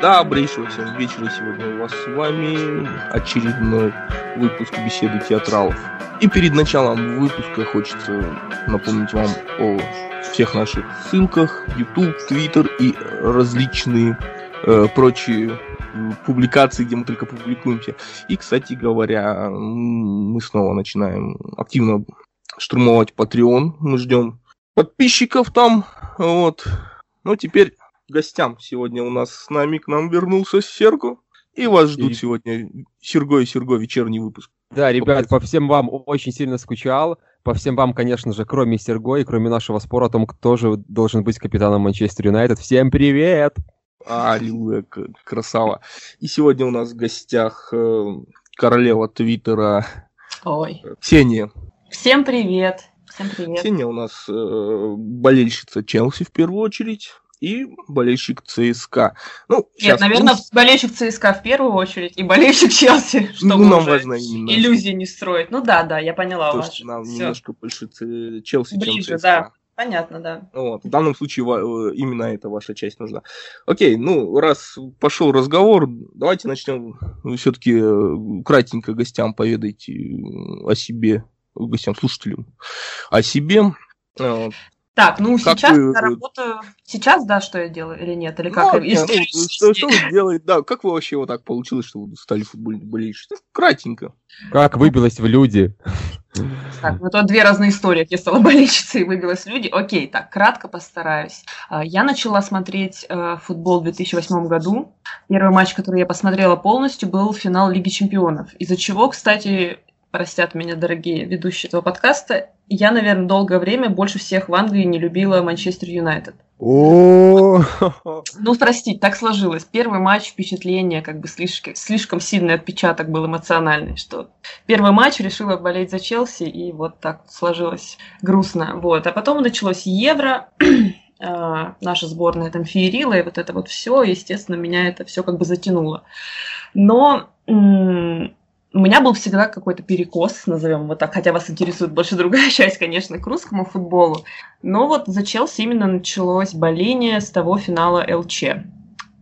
Добрейшего всем вечера. Сегодня у вас с вами очередной выпуск беседы театралов. И перед началом выпуска хочется напомнить вам о всех наших ссылках, YouTube, Twitter и различные э, прочие публикации, где мы только публикуемся. И, кстати говоря, мы снова начинаем активно штурмовать Patreon. Мы ждем подписчиков там. Вот. Ну, теперь гостям. Сегодня у нас с нами к нам вернулся Серго. И вас ждут и... сегодня Серго и Серго вечерний выпуск. Да, ребят, по всем вам очень сильно скучал. По всем вам, конечно же, кроме Серго и кроме нашего спора о том, кто же должен быть капитаном Манчестер Юнайтед. Всем привет! Аллилуйя, красава. И сегодня у нас в гостях э, королева Твиттера Ой. Ксения. Всем привет. Всем привет. Ксения у нас э, болельщица Челси в первую очередь и болельщик ЦСКА. Ну, Нет, наверное, мы... болельщик ЦСКА в первую очередь и болельщик Челси, чтобы ну, нам важно именно. иллюзии не строить. Ну да, да, я поняла То, вас. Нам Всё. немножко больше Челси, Ближе, чем ЦСКА. да. Понятно, да. Вот. В данном случае э, именно эта ваша часть нужна. Окей, ну, раз пошел разговор, давайте начнем все-таки э, кратенько гостям поведайте о себе, гостям, слушателям о себе. Так, ну как сейчас вы... я работаю. Сейчас, да, что я делаю или нет? Или как? Ну, нет, ну, что, что вы делаете? Да, как вы вообще вот так получилось, что вы стали футбольным болельщиком? Кратенько. Как выбилась в люди? Так, ну то две разные истории. Я стала болельщицей и выбилась в люди. Окей, так, кратко постараюсь. А, я начала смотреть э, футбол в 2008 году. Первый матч, который я посмотрела полностью, был финал Лиги Чемпионов. Из-за чего, кстати, простят меня дорогие ведущие этого подкаста, я, наверное, долгое время больше всех в Англии не любила Манчестер Юнайтед. Ну, простите, так сложилось. Первый матч впечатление, как бы слишком, слишком сильный отпечаток был эмоциональный, что первый матч решила болеть за Челси, и вот так сложилось грустно. Вот. А потом началось Евро, а, наша сборная там феерила, и вот это вот все, естественно, меня это все как бы затянуло. Но у меня был всегда какой-то перекос, назовем его так, хотя вас интересует больше другая часть, конечно, к русскому футболу. Но вот за Челси именно началось боление с того финала ЛЧ.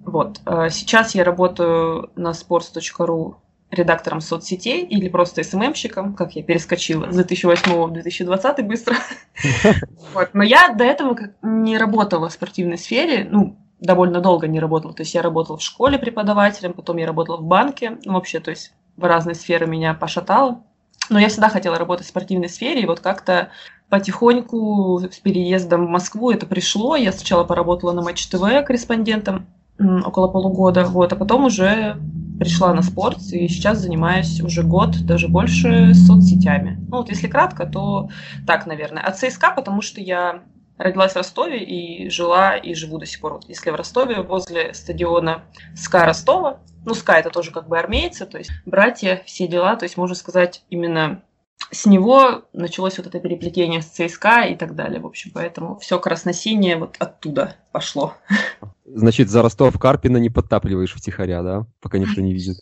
Вот. Э, сейчас я работаю на sports.ru редактором соцсетей или просто СММщиком, как я перескочила с 2008 в 2020 быстро. Вот. Но я до этого не работала в спортивной сфере, ну, довольно долго не работала. То есть я работала в школе преподавателем, потом я работала в банке, ну, вообще, то есть в разные сферы меня пошатало. Но я всегда хотела работать в спортивной сфере, и вот как-то потихоньку с переездом в Москву это пришло. Я сначала поработала на Матч ТВ корреспондентом около полугода, вот, а потом уже пришла на спорт, и сейчас занимаюсь уже год, даже больше, соцсетями. Ну вот если кратко, то так, наверное. А ЦСКА, потому что я родилась в Ростове и жила и живу до сих пор. Если в Ростове, возле стадиона СКА Ростова, ну, СКА это тоже как бы армейцы, то есть братья, все дела, то есть можно сказать именно с него началось вот это переплетение с ЦСКА и так далее, в общем, поэтому все красносинее вот оттуда пошло. Значит, за Ростов Карпина не подтапливаешь втихаря, да? Пока никто не видит.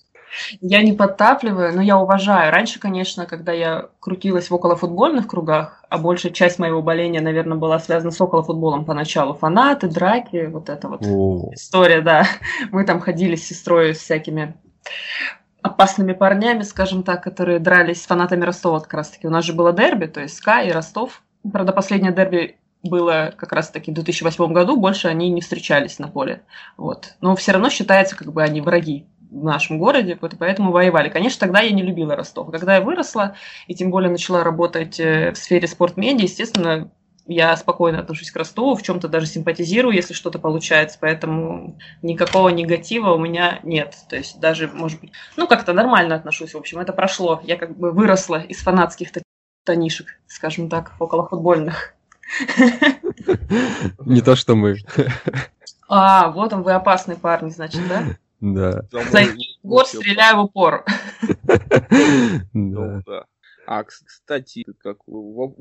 Я не подтапливаю, но я уважаю. Раньше, конечно, когда я крутилась в околофутбольных кругах, а большая часть моего боления, наверное, была связана с околофутболом поначалу. Фанаты, драки, вот эта вот О. история, да. Мы там ходили с сестрой с всякими опасными парнями, скажем так, которые дрались с фанатами Ростова как раз-таки. У нас же было дерби, то есть СКА и Ростов. Правда, последнее дерби было как раз-таки в 2008 году, больше они не встречались на поле. Вот. Но все равно считается, как бы они враги в нашем городе, вот, поэтому воевали. Конечно, тогда я не любила Ростов. Когда я выросла, и тем более начала работать э, в сфере спортмедиа, естественно, я спокойно отношусь к Ростову, в чем-то даже симпатизирую, если что-то получается, поэтому никакого негатива у меня нет. То есть даже, может быть, ну как-то нормально отношусь, в общем, это прошло. Я как бы выросла из фанатских тонишек, скажем так, около футбольных. Не то, что мы. А, вот он, вы опасный парень, значит, да? Да. Гор стреляю в упор. Да. А, кстати, как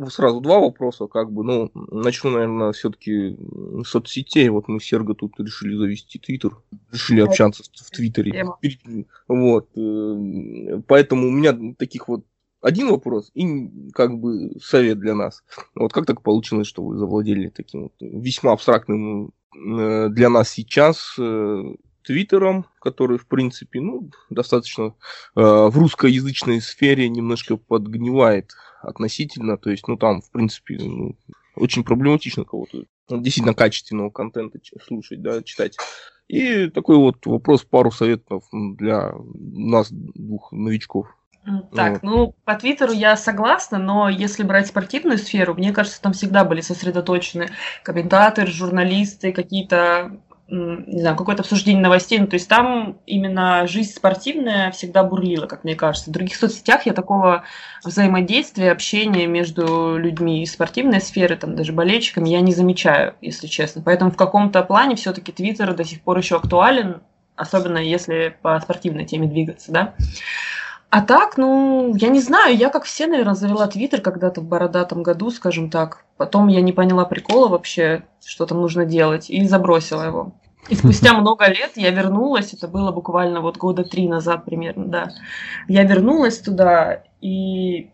сразу два вопроса, как бы, ну, начну, наверное, все-таки соцсетей. Вот мы с Серго тут решили завести Твиттер, решили общаться в Твиттере. Вот, э, поэтому у меня таких вот один вопрос и как бы совет для нас. Вот как так получилось, что вы завладели таким вот весьма абстрактным э, для нас сейчас э, твиттером, который, в принципе, ну, достаточно э, в русскоязычной сфере немножко подгнивает относительно, то есть, ну, там, в принципе, ну, очень проблематично кого-то действительно качественного контента слушать, да, читать. И такой вот вопрос, пару советов для нас, двух новичков. Так, вот. ну, по Твиттеру я согласна, но если брать спортивную сферу, мне кажется, там всегда были сосредоточены комментаторы, журналисты, какие-то не знаю, какое-то обсуждение новостей. Ну, то есть там именно жизнь спортивная всегда бурлила, как мне кажется. В других соцсетях я такого взаимодействия, общения между людьми из спортивной сферы, там даже болельщиками, я не замечаю, если честно. Поэтому в каком-то плане все-таки Твиттер до сих пор еще актуален, особенно если по спортивной теме двигаться, да. А так, ну, я не знаю, я как все, наверное, завела Твиттер когда-то в бородатом году, скажем так. Потом я не поняла прикола вообще, что там нужно делать, и забросила его. И спустя много лет я вернулась, это было буквально вот года три назад примерно, да. Я вернулась туда, и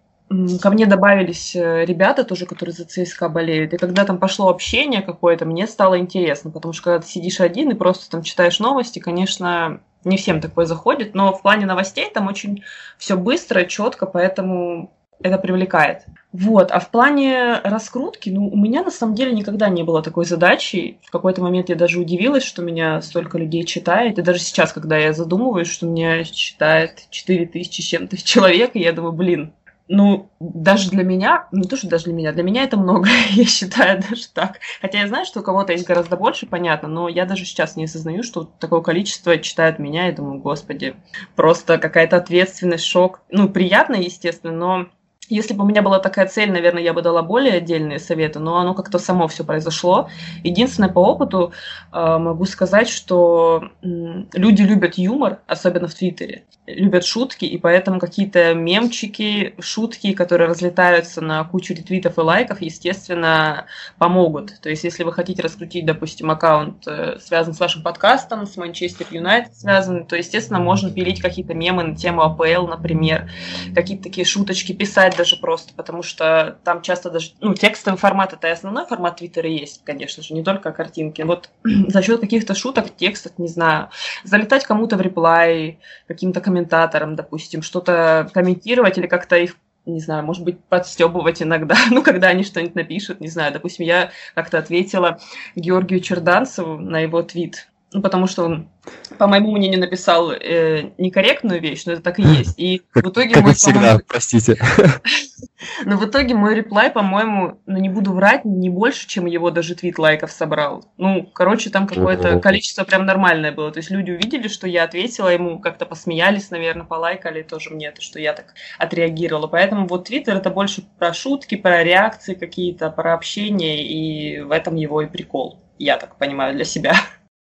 ко мне добавились э, ребята тоже, которые за ЦСКА болеют. И когда там пошло общение какое-то, мне стало интересно, потому что когда ты сидишь один и просто там читаешь новости, конечно, не всем такое заходит, но в плане новостей там очень все быстро, четко, поэтому это привлекает. Вот, а в плане раскрутки, ну, у меня на самом деле никогда не было такой задачи. В какой-то момент я даже удивилась, что меня столько людей читает. И даже сейчас, когда я задумываюсь, что меня читает 4000 с чем-то человек, я думаю, блин, ну, даже для меня, не то, что даже для меня, для меня это много, я считаю даже так. Хотя я знаю, что у кого-то есть гораздо больше, понятно, но я даже сейчас не осознаю, что такое количество читают меня, и думаю, господи, просто какая-то ответственность, шок. Ну, приятно, естественно, но если бы у меня была такая цель, наверное, я бы дала более отдельные советы, но оно как-то само все произошло. Единственное, по опыту э, могу сказать, что люди любят юмор, особенно в Твиттере, любят шутки, и поэтому какие-то мемчики, шутки, которые разлетаются на кучу ретвитов и лайков, естественно, помогут. То есть, если вы хотите раскрутить, допустим, аккаунт, э, связан с вашим подкастом, с Манчестер Юнайтед связан, то, естественно, можно пилить какие-то мемы на тему АПЛ, например, какие-то такие шуточки писать, даже просто, потому что там часто даже, ну, текстовый формат это и основной формат Твиттера есть, конечно же, не только картинки. Вот за счет каких-то шуток, текстов, не знаю, залетать кому-то в реплай, каким-то комментаторам, допустим, что-то комментировать или как-то их не знаю, может быть, подстебывать иногда, ну, когда они что-нибудь напишут, не знаю, допустим, я как-то ответила Георгию Черданцеву на его твит, ну, потому что он, по моему мнению, написал э, некорректную вещь, но это так и есть. И в итоге как мой, всегда, простите. Но в итоге мой реплай, по-моему, ну не буду врать, не больше, чем его даже твит лайков собрал. Ну, короче, там какое-то количество прям нормальное было. То есть люди увидели, что я ответила ему, как-то посмеялись, наверное, полайкали тоже мне, то, что я так отреагировала. Поэтому вот твиттер это больше про шутки, про реакции какие-то, про общение, и в этом его и прикол. Я так понимаю для себя.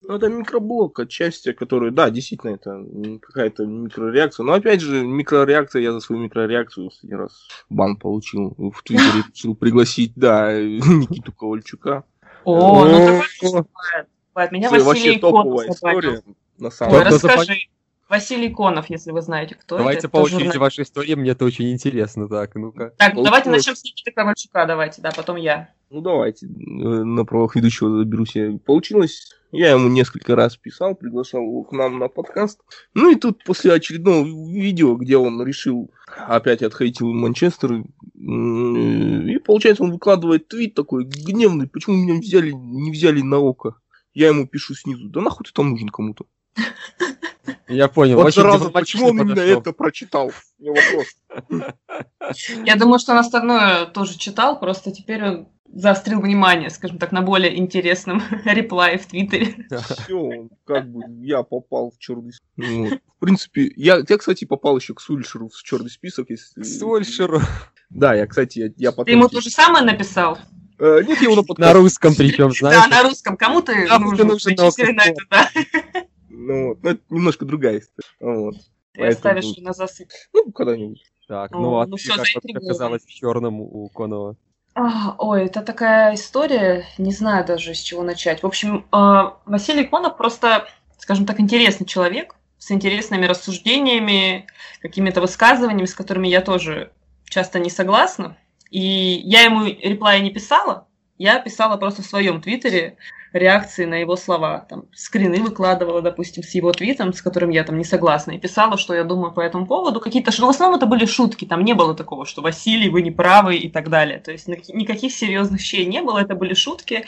Ну, это микроблок отчасти, который, да, действительно, это какая-то микрореакция. Но, опять же, микрореакция, я за свою микрореакцию один раз бан получил. В Твиттере решил пригласить, да, Никиту Ковальчука. О, ну такое бывает. Меня Василий топовая история, на самом деле. расскажи. Василий Конов, если вы знаете, кто давайте это. Давайте по очереди вашей истории, мне это очень интересно. Так, ну-ка. Так, ну, давайте начнем с Никиты Ковальчука, давайте, да, потом я. Ну, давайте, э, на правах ведущего заберусь я. Получилось, я ему несколько раз писал, приглашал его к нам на подкаст. Ну и тут после очередного видео, где он решил опять отхейтил Манчестер, и получается он выкладывает твит такой гневный, почему меня взяли, не взяли на око. Я ему пишу снизу, да нахуй ты там нужен кому-то. Я понял. Вот сразу, почему он именно это прочитал? Вопрос. Я думаю, что он остальное тоже читал, просто теперь он заострил внимание, скажем так, на более интересном реплае в Твиттере. Все, как бы я попал в черный список. В принципе, я, я, кстати, попал еще к Сульшеру в черный список. Если... К Сульшеру? Да, я, кстати, я, я потом... Ты ему то же самое написал? Э, нет, я его на На русском причем, знаешь? Да, на русском. Кому ты нужен? нужен на это, да. Ну, вот, ну, это немножко другая история. Вот. Ты Поэтому... оставишь на засып. Ну, когда-нибудь. Так, ну, ну а ну, ты как оказалось в черном у Конова? А, ой, это такая история, не знаю даже с чего начать. В общем, э, Василий Конов просто, скажем так, интересный человек с интересными рассуждениями, какими-то высказываниями, с которыми я тоже часто не согласна. И я ему реплая не писала, я писала просто в своем твиттере реакции на его слова. Там скрины выкладывала, допустим, с его твитом, с которым я там не согласна, и писала, что я думаю по этому поводу. Какие-то, в основном это были шутки, там не было такого, что Василий, вы не правы и так далее. То есть никаких серьезных вещей не было, это были шутки.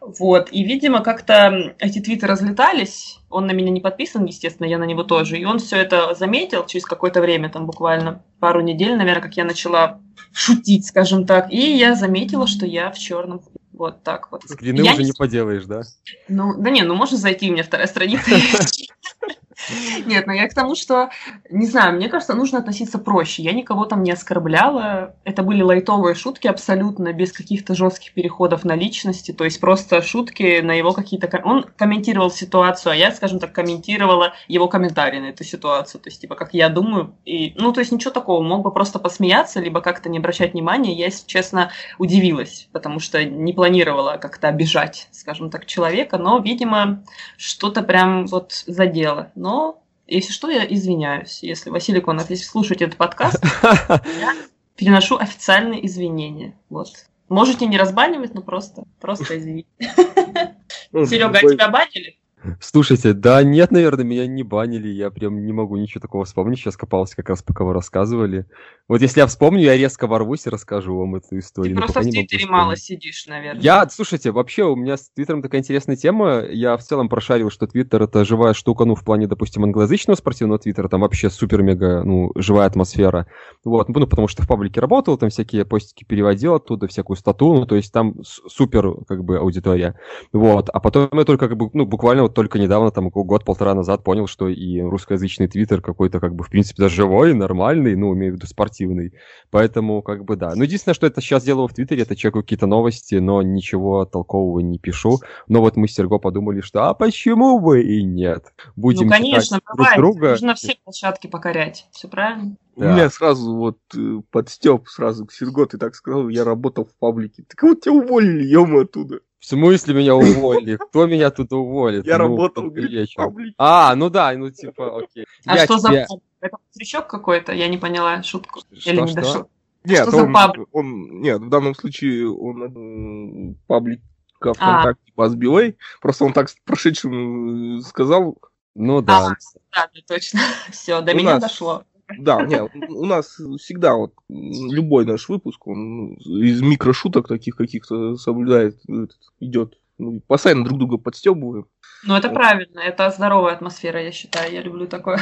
Вот, и, видимо, как-то эти твиты разлетались, он на меня не подписан, естественно, я на него тоже, и он все это заметил через какое-то время, там буквально пару недель, наверное, как я начала шутить, скажем так, и я заметила, что я в черном вот так вот. Скрины я уже не поделаешь, да? Ну, да не, ну можно зайти, у меня вторая страница Нет, но я к тому, что, не знаю, мне кажется, нужно относиться проще. Я никого там не оскорбляла. Это были лайтовые шутки абсолютно, без каких-то жестких переходов на личности. То есть просто шутки на его какие-то... Он комментировал ситуацию, а я, скажем так, комментировала его комментарии на эту ситуацию. То есть, типа, как я думаю. И, ну, то есть ничего такого. Мог бы просто посмеяться, либо как-то не обращать внимания. Я, если честно, удивилась, потому что не планировала как-то обижать, скажем так, человека. Но, видимо, что-то прям вот задело. Но если что, я извиняюсь. Если, Василий Конов, если слушаете этот подкаст, я переношу официальные извинения. Вот. Можете не разбанивать, но просто, просто извините. Ну, Серега, а тебя банили? Слушайте, да нет, наверное, меня не банили, я прям не могу ничего такого вспомнить, сейчас копался как раз, пока вы рассказывали. Вот если я вспомню, я резко ворвусь и расскажу вам эту историю. Ты просто в Твиттере мало сидишь, наверное. Я, слушайте, вообще у меня с Твиттером такая интересная тема, я в целом прошарил, что Твиттер это живая штука, ну, в плане, допустим, англоязычного спортивного Твиттера, там вообще супер-мега, ну, живая атмосфера. Вот, ну, потому что в паблике работал, там всякие постики переводил оттуда, всякую стату, ну, то есть там супер, как бы, аудитория. Вот, а потом я только, как бы, ну, буквально вот только недавно, там, год-полтора назад понял, что и русскоязычный твиттер какой-то, как бы, в принципе, даже живой, нормальный, ну, имею в виду спортивный. Поэтому, как бы, да. Ну, единственное, что это сейчас делаю в твиттере, это чекаю какие-то новости, но ничего толкового не пишу. Но вот мы с Серго подумали, что, а почему бы и нет? Будем ну, конечно, бывает. Друг друга. Нужно все площадки покорять. Все правильно? Да. У меня сразу вот э, подстеп сразу к Серго, ты так сказал, я работал в паблике. Так вот тебя уволили, ё оттуда. В смысле меня уволили? Кто меня тут уволит? Я ну, работал, говорит, А, ну да, ну типа, окей. А что за Это стричок какой-то? Я не поняла шутку. Или не дошел? Нет, он, он, нет, в данном случае он э, паблик а. ВКонтакте а. по Просто он так прошедшим э, сказал. Ну да. А, да, точно. Все, до меня дошло. Да, нет, у нас всегда вот любой наш выпуск, он из микрошуток таких каких-то соблюдает, идет. Ну, постоянно друг друга подстебываем. Ну, это вот. правильно, это здоровая атмосфера, я считаю, я люблю такое.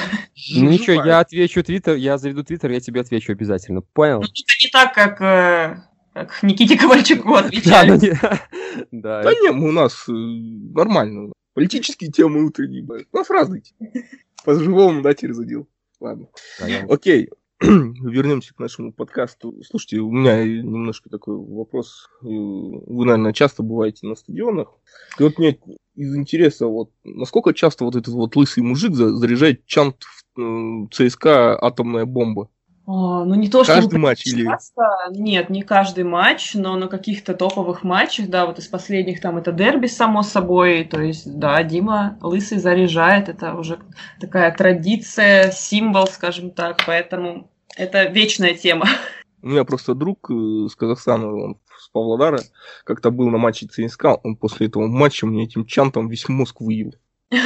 Ну ничего, я отвечу Твиттер, я заведу Твиттер, я тебе отвечу обязательно, понял? Ну, это не так, как, э, как Никите Ковальчуку отвечали. Да, да, не, у нас э, нормально, политические темы утренние, у нас разные По-живому, да, через задел. Ладно. Окей. Вернемся к нашему подкасту. Слушайте, у меня немножко такой вопрос. Вы, наверное, часто бываете на стадионах. И вот мне из интереса, вот насколько часто вот этот вот лысый мужик заряжает чант в ЦСКА атомная бомба? А, ну не то, что каждый матч или нет, не каждый матч, но на каких-то топовых матчах, да, вот из последних там это дерби само собой, то есть да, Дима лысый заряжает, это уже такая традиция, символ, скажем так, поэтому это вечная тема. У меня просто друг э, с Казахстана, он с Павлодара, как-то был на матче ЦСКА, он после этого матча мне этим чантом весь мозг выел.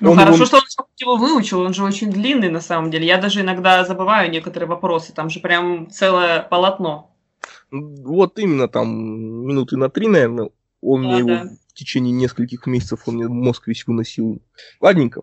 Ну хорошо, что он его выучил, он же очень длинный на самом деле. Я даже иногда забываю некоторые вопросы, там же прям целое полотно. Вот именно там минуты на три, наверное, он да, мне да. его в течение нескольких месяцев он мне мозг весь выносил. Ладненько.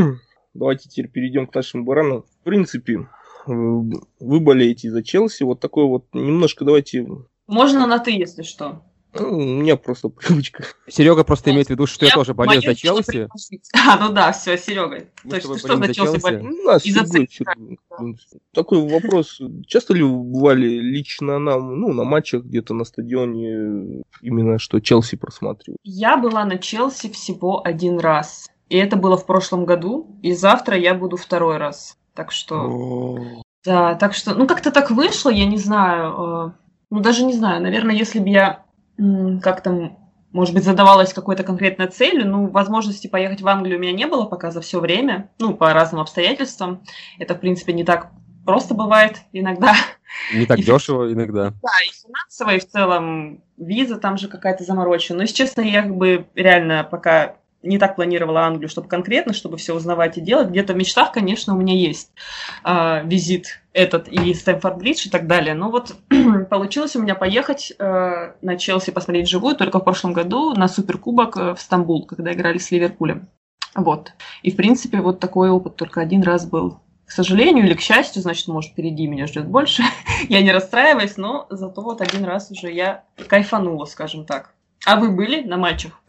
Давайте теперь перейдем к нашему барану. В принципе, вы болеете за Челси. Вот такой вот немножко давайте... Можно на ты, если что. Ну, у меня просто привычка. Серега просто имеет в виду, что я, я тоже болею за Челси. А, ну да, все, Серега. То есть ты что за Челси болеешь? Ну, из-за Такой вопрос. Часто ли бывали лично на, ну, на матчах где-то на стадионе, именно что Челси просматривал? Я была на Челси всего один раз. И это было в прошлом году. И завтра я буду второй раз. Так что... Да, так что, ну как-то так вышло, я не знаю. Э, ну даже не знаю, наверное, если бы я как там, может быть, задавалась какой-то конкретной целью. Ну, возможности поехать в Англию у меня не было пока за все время, ну, по разным обстоятельствам. Это, в принципе, не так просто бывает иногда. Не так И дешево иногда. Да, и финансово, и в целом виза там же какая-то заморочена. Но, если честно, я как бы реально пока не так планировала Англию, чтобы конкретно, чтобы все узнавать и делать. Где-то в мечтах, конечно, у меня есть э, визит этот и Стэнфорд Бридж и так далее. Но вот получилось у меня поехать э, на Челси посмотреть живую только в прошлом году на Суперкубок э, в Стамбул, когда играли с Ливерпулем. Вот. И, в принципе, вот такой опыт только один раз был. К сожалению или к счастью, значит, может, впереди меня ждет больше. я не расстраиваюсь, но зато вот один раз уже я кайфанула, скажем так. А вы были на матчах?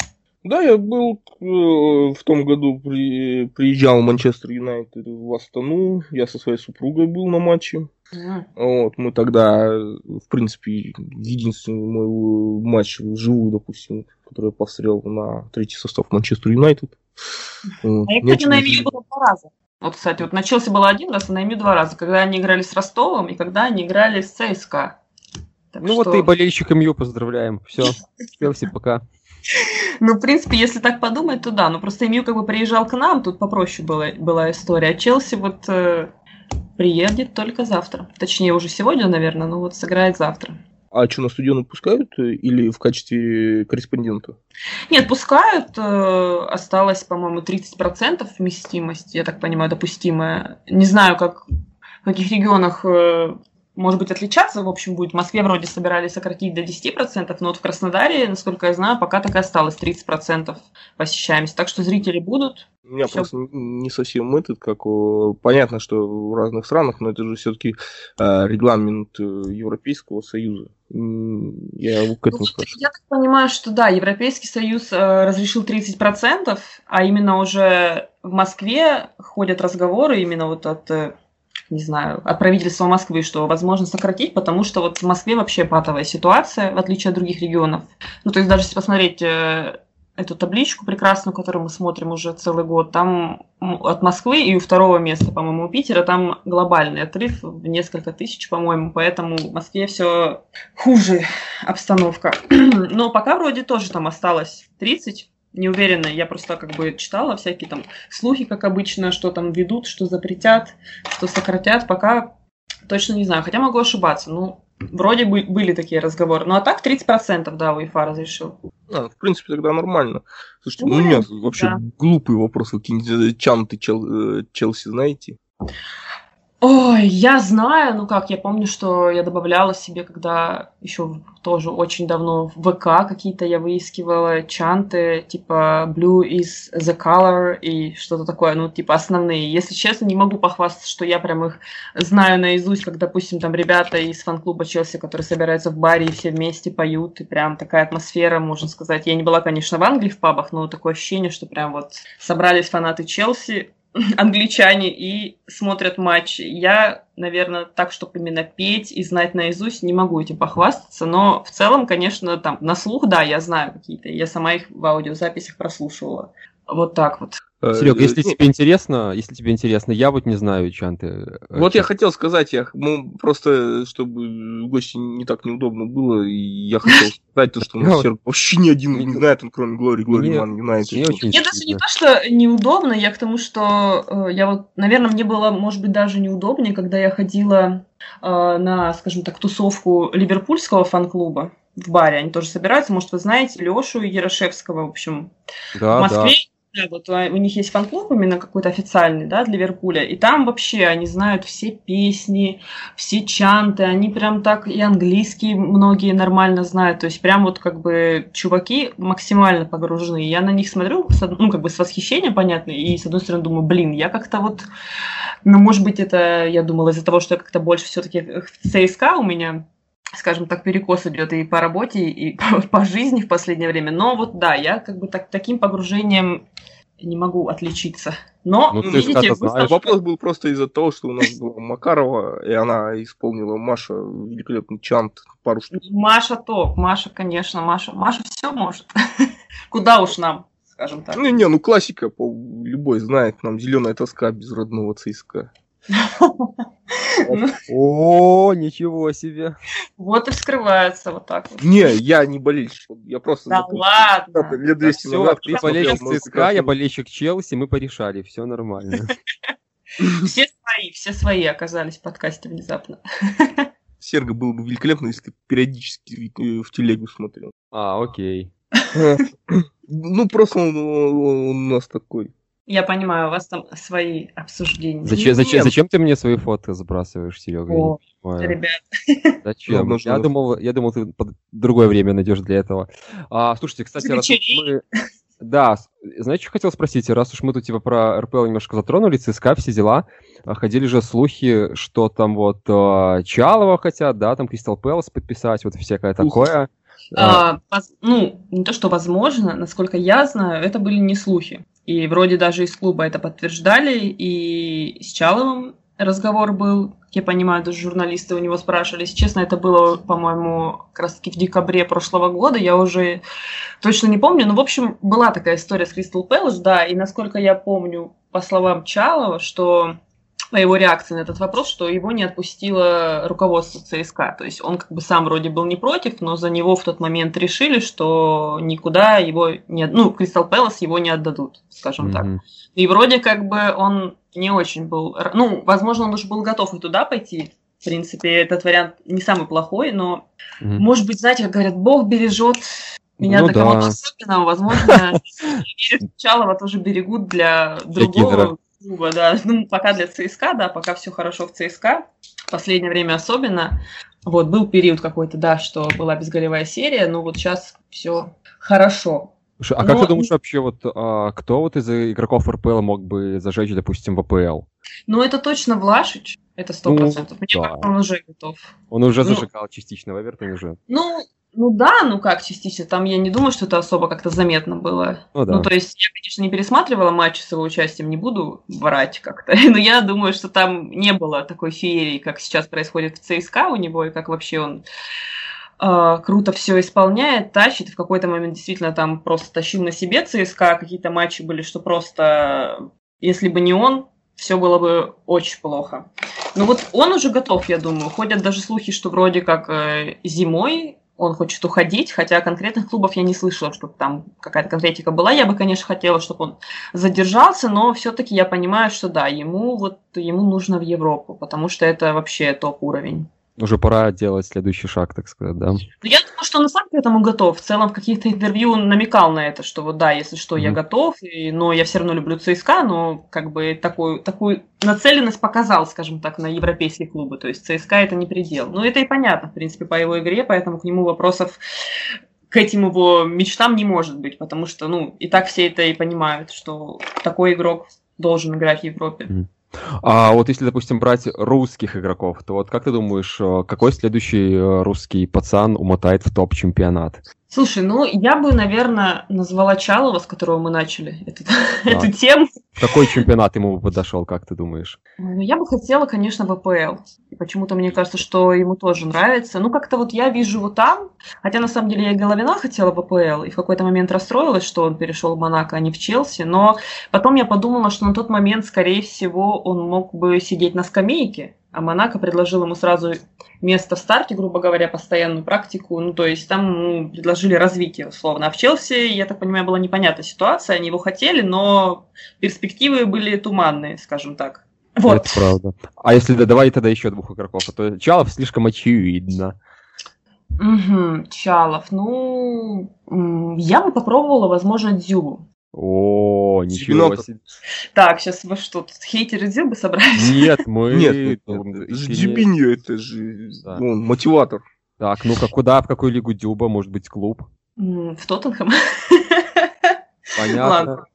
Да, я был э, в том году, при, приезжал в Манчестер Юнайтед в Астану, я со своей супругой был на матче. М. Вот, мы тогда, в принципе, единственный мой матч вживую, допустим, который я посмотрел на третий состав Манчестер Юнайтед. Вот, А я, кстати, на МЮ было два раза. Вот, кстати, вот на Челси было один раз, а на МЮ два раза. Когда они играли с Ростовом и когда они играли с ЦСКА. Так Ну вот что- и болельщик МЮ поздравляем. Все, Челси пока. Ну, в принципе, если так подумать, то да. Ну, просто МЮ как бы приезжал к нам, тут попроще была, была история. А Челси вот э, приедет только завтра. Точнее, уже сегодня, наверное, но вот сыграет завтра. А что, на стадион пускают э, или в качестве корреспондента? Нет, пускают. э, осталось, по-моему, 30% вместимость, я так понимаю, допустимая. Не знаю, как в каких регионах э, может быть, отличаться, в общем, будет. В Москве вроде собирались сократить до 10%, но вот в Краснодаре, насколько я знаю, пока так и осталось 30% посещаемость. Так что зрители будут. У меня Всё. просто не совсем этот, как понятно, что в разных странах, но это же все-таки регламент э, Европейского Союза. Я к Ну, этому спрашиваю. Я так понимаю, что да, Европейский Союз э, разрешил 30%, а именно уже в Москве ходят разговоры именно вот от, э, не знаю, от правительства Москвы, что возможно сократить, потому что вот в Москве вообще патовая ситуация, в отличие от других регионов. Ну, то есть даже если посмотреть э, эту табличку прекрасную, которую мы смотрим уже целый год, там от Москвы и у второго места, по-моему, у Питера, там глобальный отрыв в несколько тысяч, по-моему, поэтому в Москве все хуже обстановка. Но пока вроде тоже там осталось 30. Не уверена, я просто как бы читала всякие там слухи, как обычно, что там ведут, что запретят, что сократят. Пока точно не знаю, хотя могу ошибаться. Ну, вроде бы были такие разговоры. Ну, а так 30%, да, УЕФА разрешил. А, в принципе, тогда нормально. Слушайте, ну, Ну, меня вообще да. глупый вопрос. Какие-нибудь чанты Чел- э, Челси знаете? Ой, я знаю, ну как, я помню, что я добавляла себе, когда еще тоже очень давно в ВК какие-то я выискивала чанты, типа Blue is the color и что-то такое, ну типа основные. Если честно, не могу похвастаться, что я прям их знаю наизусть, как, допустим, там ребята из фан-клуба Челси, которые собираются в баре и все вместе поют, и прям такая атмосфера, можно сказать. Я не была, конечно, в Англии в пабах, но такое ощущение, что прям вот собрались фанаты Челси, англичане и смотрят матч. Я, наверное, так, чтобы именно петь и знать наизусть, не могу этим похвастаться, но в целом, конечно, там на слух, да, я знаю какие-то, я сама их в аудиозаписях прослушивала. Вот так вот. Э, Серег, если не, тебе интересно, если тебе интересно, я вот не знаю чанты. Вот я хотел сказать, я, ну, просто, чтобы гости не так неудобно было, я хотел сказать то, что у нас Серег вообще ни один не знает, он кроме Глори, Глори Ман не знает. Мне даже не то, что неудобно, я к тому, что э, я вот, наверное, мне было, может быть, даже неудобнее, когда я ходила э, на, скажем так, тусовку ливерпульского фан-клуба в баре. Они тоже собираются, может, вы знаете, Лешу Ярошевского, в общем, Да, в. Москве. да, вот а, у них есть фан-клуб именно какой-то официальный, да, для Ливерпуля. И там вообще они знают все песни, все чанты, они прям так и английский многие нормально знают. То есть прям вот как бы чуваки максимально погружены. Я на них смотрю, ну, как бы с восхищением, понятно, и с одной стороны думаю, блин, я как-то вот, ну, может быть, это, я думала, из-за того, что я как-то больше все-таки в ЦСКА у меня скажем так, перекос идет и по работе, и по, по жизни в последнее время. Но вот да, я как бы так, таким погружением не могу отличиться. Но, Ну, ты видите, как-то вы знаешь. Вопрос был просто из-за того, что у нас была Макарова, и она исполнила Маша великолепный чант, пару штук. Маша топ, Маша, конечно, Маша, Маша все может. Куда уж нам, скажем так. Ну, не, ну классика, по- любой знает, нам зеленая тоска без родного ЦСКА. О, ничего себе. Вот и вскрывается вот так вот. Не, я не болельщик, я просто... Да ладно. Лет 200 Все, назад ты болельщик ЦСКА, я болельщик Челси, мы порешали, все нормально. Все свои, все свои оказались в подкасте внезапно. Серго было бы великолепно, если ты периодически э, в телегу смотрел. А, окей. Ну, просто он у нас такой. Я понимаю, у вас там свои обсуждения. Зачем, зачем, зачем ты мне свои фото забрасываешь, Серега? О, Я не понимаю. Ребят, Зачем? Ну, Я думал, я думал, ты под другое время найдешь для этого. А, слушайте, кстати, раз мы... Да, знаете, что хотел спросить? Раз уж мы тут типа про РПЛ немножко затронули, ЦСКА, все дела, а, ходили же слухи, что там вот а, Чалова хотят, да, там Кристал Пэлас подписать, вот всякое такое. А, а, воз- ну, не то, что возможно, насколько я знаю, это были не слухи. И вроде даже из клуба это подтверждали, и с Чаловым разговор был, я понимаю, даже журналисты у него спрашивали. Честно, это было, по-моему, как раз таки в декабре прошлого года, я уже точно не помню, но, в общем, была такая история с Кристал Пэлас, да, и насколько я помню, по словам Чалова, что по его реакции на этот вопрос, что его не отпустило руководство ЦСКА. То есть он как бы сам вроде был не против, но за него в тот момент решили, что никуда его не... Ну, Кристал Пэлас его не отдадут, скажем так. мгм. И вроде как бы он не очень был... Ну, возможно, он уже был готов и туда пойти. В принципе, этот вариант не самый плохой, но, Мгм. может быть, знаете, как говорят, Бог бережет меня Ну до кого-то особенного. Возможно, Чалова тоже берегут для другого Клуба. Да. Ну, пока для ЦСКА, да, пока все хорошо в ЦСКА. В последнее время особенно. Вот, был период какой-то, да, что была безголевая серия, но вот сейчас все хорошо. Слушай, а как Но- ты думаешь вообще, вот а, кто вот из игроков РПЛ мог бы зажечь, допустим, в АПЛ? Ну, это точно Влашич, это сто Ну, процентов. Мне да. он уже готов. Он уже Ну- зажигал частично, в Эвертоне уже. Ну, ну да, ну как частично, там я не думаю, что это особо как-то заметно было. Ну да. Ну, то есть, я, конечно, не пересматривала матчи с его участием, не буду врать как-то, но я думаю, что там не было такой феерии, как сейчас происходит в ЦСКА у него, и как вообще он э, круто все исполняет, тащит, в какой-то момент действительно там просто тащил на себе ЦСКА, какие-то матчи были, что просто, если бы не он, все было бы очень плохо. Ну вот он уже готов, я думаю. Ходят даже слухи, что вроде как э, зимой он хочет уходить, хотя конкретных клубов я не слышала, чтобы там какая-то конкретика была. Я бы, конечно, хотела, чтобы он задержался, но все-таки я понимаю, что да, ему вот ему нужно в Европу, потому что это вообще топ-уровень. Уже пора делать следующий шаг, так сказать, да. Но я думаю, что он сам к этому готов. В целом в каких-то интервью он намекал на это, что вот да, если что, я Мгм. готов, и, но я все равно люблю ЦСКА, но как бы такую, такую нацеленность показал, скажем так, на европейские клубы. То есть ЦСКА это не предел. Ну это и понятно, в принципе, по его игре, поэтому к нему вопросов к этим его мечтам не может быть, потому что, ну, и так все это и понимают, что такой игрок должен играть в Европе. А вот если, допустим, брать русских игроков, то вот как ты думаешь, э, какой следующий э, русский пацан умотает в топ-чемпионат? Слушай, ну я бы, наверное, назвала Чалова, с которого мы начали эту, Да. эту тему. Какой чемпионат ему бы подошел, как ты думаешь? Ну, Я бы хотела, конечно, ВПЛ. Почему-то мне кажется, что ему тоже нравится. Ну, как-то вот я вижу его там. Хотя, на самом деле, я и Головина хотела ВПЛ. И в какой-то момент расстроилась, что он перешел в Монако, а не в Челси. Но потом я подумала, что на тот момент, скорее всего, он мог бы сидеть на скамейке. А Монако предложил ему сразу место в старте, грубо говоря, постоянную практику. Ну, то есть там ему предложили развитие, условно. А в Челси, я так понимаю, была непонятная ситуация. Они его хотели, но перспективы были туманные, скажем так. Вот. Это правда. А если да, давай тогда еще двух игроков, а то Чалов слишком очевидно. Мгм, Чалов. Ну, я бы попробовала, возможно, Дзюбу. О, ничего себе. Так, сейчас вы что, тут хейтеры Дзюбы собрались? Нет, мы... Нет, нет, ну, нет, Дзюбиньо, это же он, мотиватор. Так, ну-ка, куда, в какую лигу Дюба, может быть, клуб? В Тоттенхэм? Понятно. Ладно.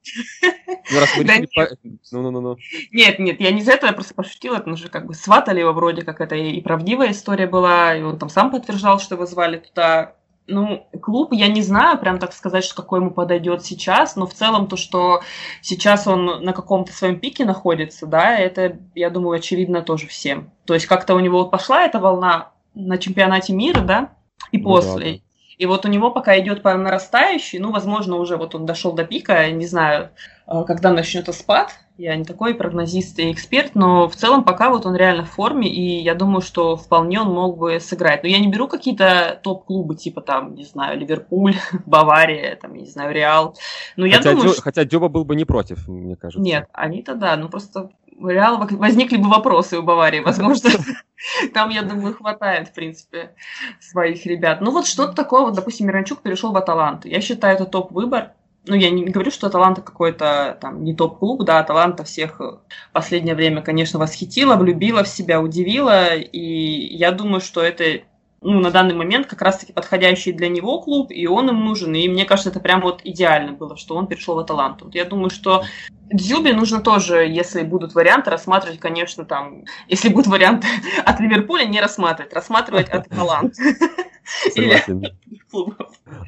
Ну, раз мы Да решили по- Ну-ну-ну. Нет, нет, я не за это, я просто пошутила, это же как бы сватали его вроде как это и правдивая история была, и он там сам подтверждал, что его звали туда. Ну, клуб, я не знаю, прям так сказать, что какой ему подойдет сейчас, но в целом то, что сейчас он на каком-то своем пике находится, да, это, я думаю, очевидно тоже всем. То есть как-то у него пошла эта волна на чемпионате мира, да, и Ну да, после. да. И вот у него пока идет по нарастающей, ну, возможно, уже вот он дошел до пика, я не знаю, э, когда начнется спад. Я не такой прогнозист и эксперт, но в целом пока вот он реально в форме, и я думаю, что вполне он мог бы сыграть. Но я не беру какие-то топ-клубы, типа там, не знаю, Ливерпуль, Бавария, там, я не знаю, Реал. Но я Хотя, думаю, Дю- что... хотя Дюба был бы не против, мне кажется. Нет, они-то да, ну просто Реал возникли бы вопросы у Баварии, возможно. Там, я думаю, хватает, в принципе, своих ребят. Ну вот что-то такое, вот, допустим, Миранчук перешел в Аталанту. Я считаю, это топ-выбор. Ну, я не говорю, что Аталанта какой-то там не топ-клуб, да, Аталанта всех в последнее время, конечно, восхитила, влюбила в себя, удивила, и я думаю, что это ну, на данный момент как раз-таки подходящий для него клуб, и он им нужен. И мне кажется, это прям вот идеально было, что он перешел в Аталанту. Вот я думаю, что Дзюбе нужно тоже, если будут варианты, рассматривать, конечно, там, если будут варианты от Ливерпуля, не рассматривать, рассматривать от Аталанты.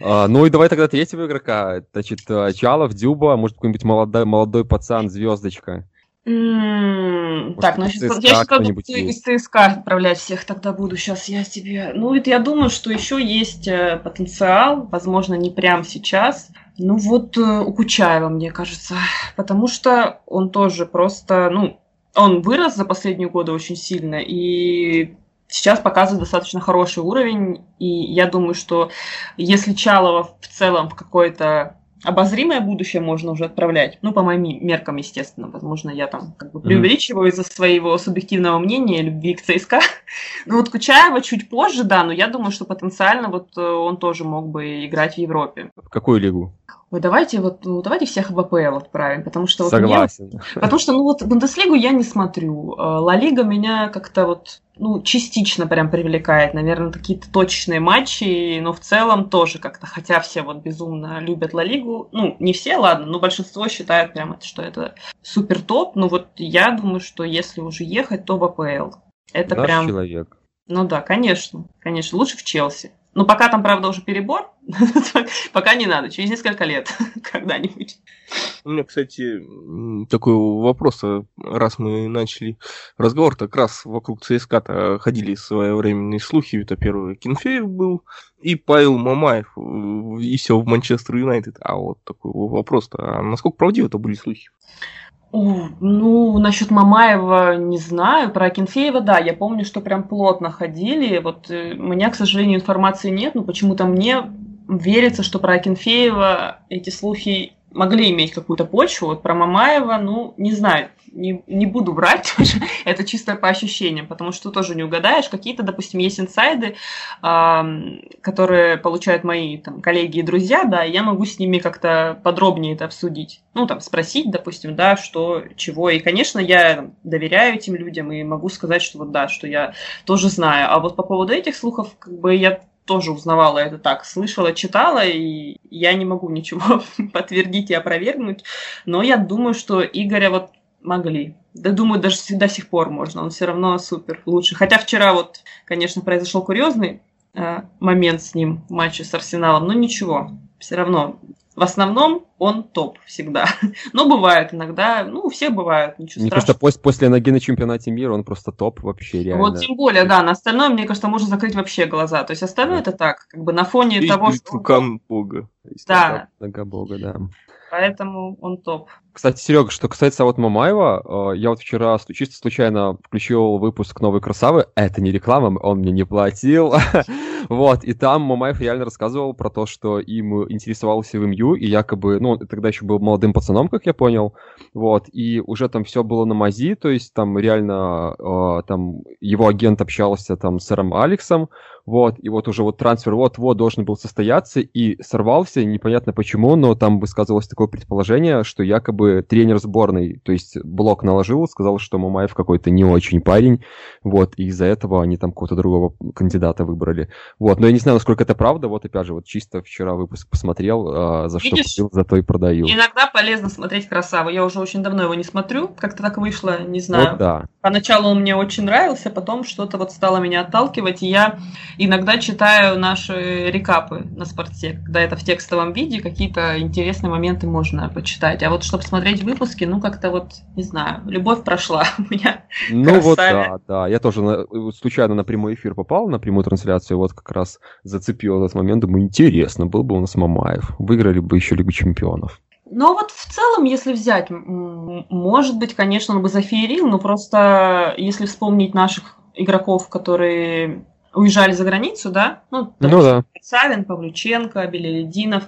А, ну и давай тогда третьего игрока. Значит, э, Чалов, Дюба, может, какой-нибудь молодой, молодой пацан, звездочка. Так, ну я сейчас буду из ЦСКА отправлять всех тогда буду. Сейчас я тебе... Ну, это я думаю, что еще есть э, потенциал, возможно, не прямо сейчас. Ну, вот э, у Кучаева, мне кажется. Потому что он тоже просто, ну, он вырос за последние годы очень сильно, и сейчас показывает достаточно хороший уровень. И я думаю, что если Чалова в целом в какой-то обозримое будущее можно уже отправлять. Ну, по моим меркам, естественно. Возможно, я там как бы преувеличиваю из-за своего субъективного мнения, любви к ЦСКА. Ну, вот Кучаева чуть позже, да, но я думаю, что потенциально вот э, он тоже мог бы играть в Европе. В какую лигу? Ой, давайте вот, ну, давайте всех в АПЛ отправим, потому что вот Согласен. Мне, потому что, ну вот, Бундеслигу я не смотрю. Э, Ла Лига меня как-то вот, ну, частично прям привлекает, наверное, какие-то точечные матчи, но в целом тоже как-то, хотя все вот безумно любят Ла Лигу, ну, не все, ладно, но большинство считают прямо, что это супер топ, но вот я думаю, что если уже ехать, то в АПЛ. Это Наш прям... человек. Ну да, конечно, конечно, лучше в Челси. Ну, пока там, правда, уже перебор, пока не надо, через несколько лет когда-нибудь. У меня, кстати, такой вопрос, а раз мы начали разговор, так раз вокруг ЦСКА-то ходили своевременные слухи, это первый Кенфеев был, и Павел Мамаев, и все в Манчестер Юнайтед. А вот такой вопрос-то, а насколько правдивы это были слухи? Ну, насчет Мамаева не знаю, про Акинфеева, да, я помню, что прям плотно ходили, вот э, у меня, к сожалению, информации нет, но почему-то мне верится, что про Акинфеева эти слухи могли иметь какую-то почву. Вот про Мамаева, ну, не знаю, не, не буду врать, это чисто по ощущениям, потому что тоже не угадаешь. Какие-то, допустим, есть инсайды, э, которые получают мои там, коллеги и друзья, да, и я могу с ними как-то подробнее это обсудить. Ну, там, спросить, допустим, да, что, чего. И, конечно, я доверяю этим людям и могу сказать, что вот да, что я тоже знаю. А вот по поводу этих слухов, как бы я тоже узнавала это так, слышала, читала, и я не могу ничего подтвердить и опровергнуть, но я думаю, что Игоря вот могли. Да, думаю, даже до сих пор можно, он все равно супер, лучше. Хотя вчера вот, конечно, произошел курьезный э, момент с ним в матче с Арсеналом, но ничего, все равно в основном он топ всегда. Но бывает иногда, ну, у всех бывают, ничего Мне кажется, после, после ноги на чемпионате мира он просто топ вообще реально. Вот тем более, да, на остальное, мне кажется, можно закрыть вообще глаза. То есть остальное да. это так, как бы на фоне Есть того, что... Рукам Бога. Да. Нога Бога, да. Поэтому он топ. Кстати, Серега, что касается вот Мамаева, э, я вот вчера чисто случайно включил выпуск «Новой красавы». Это не реклама, он мне не платил. вот, и там Мамаев реально рассказывал про то, что им интересовался в МЮ, и якобы, ну, тогда еще был молодым пацаном, как я понял, вот, и уже там все было на мази, то есть там реально э, там его агент общался там с сэром Алексом, вот, и вот уже вот трансфер вот-вот должен был состояться, и сорвался, непонятно почему, но там высказывалось такое предположение, что якобы тренер сборной, то есть блок наложил, сказал, что Мамаев какой-то не очень парень, вот, и из-за этого они там какого-то другого кандидата выбрали. Вот, но я не знаю, насколько это правда, вот опять же, вот чисто вчера выпуск посмотрел, а, за Видишь, что купил, за то и продаю. Иногда полезно смотреть «Красаву», я уже очень давно его не смотрю, как-то так вышло, не знаю. Вот да. Поначалу он мне очень нравился, потом что-то вот стало меня отталкивать, и я иногда читаю наши рекапы на спорте, когда это в текстовом виде, какие-то интересные моменты можно почитать. А вот чтобы смотреть выпуски, ну как-то вот, не знаю, любовь прошла у меня. Ну вот да, да. Я тоже на, случайно на прямой эфир попал, на прямую трансляцию, вот как раз зацепил этот момент, думаю, интересно, был бы у нас Мамаев. Выиграли бы еще Лигу Чемпионов. Но вот в целом, если взять, может быть, конечно, он бы зафеерил, но просто если вспомнить наших игроков, которые уезжали за границу, да? Ну, ну да. Аршавин, Павлюченко, Белелединов.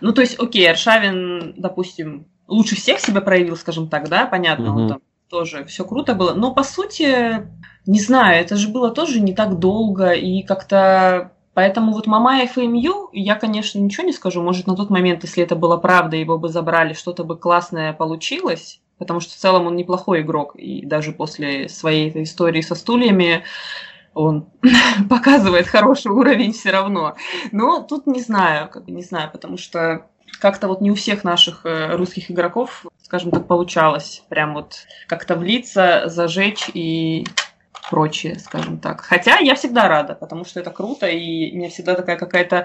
Ну, то есть, окей, Аршавин, допустим, лучше всех себя проявил, скажем так, да, понятно, угу. он там тоже все круто было. Но, по сути, не знаю, это же было тоже не так долго, и как-то Поэтому вот Мамаев и МЮ, я, конечно, ничего не скажу. Может, на тот момент, если это было правда, его бы забрали, что-то бы классное получилось. Потому что в целом он неплохой игрок. И даже после своей этой истории со стульями он показывает хороший уровень все равно. Но тут не знаю, как бы не знаю, потому что как-то вот не у всех наших э, русских игроков, скажем так, получалось прям вот как-то влиться, зажечь и прочее, скажем так. Хотя я всегда рада, потому что это круто, и меня всегда такая какая-то э,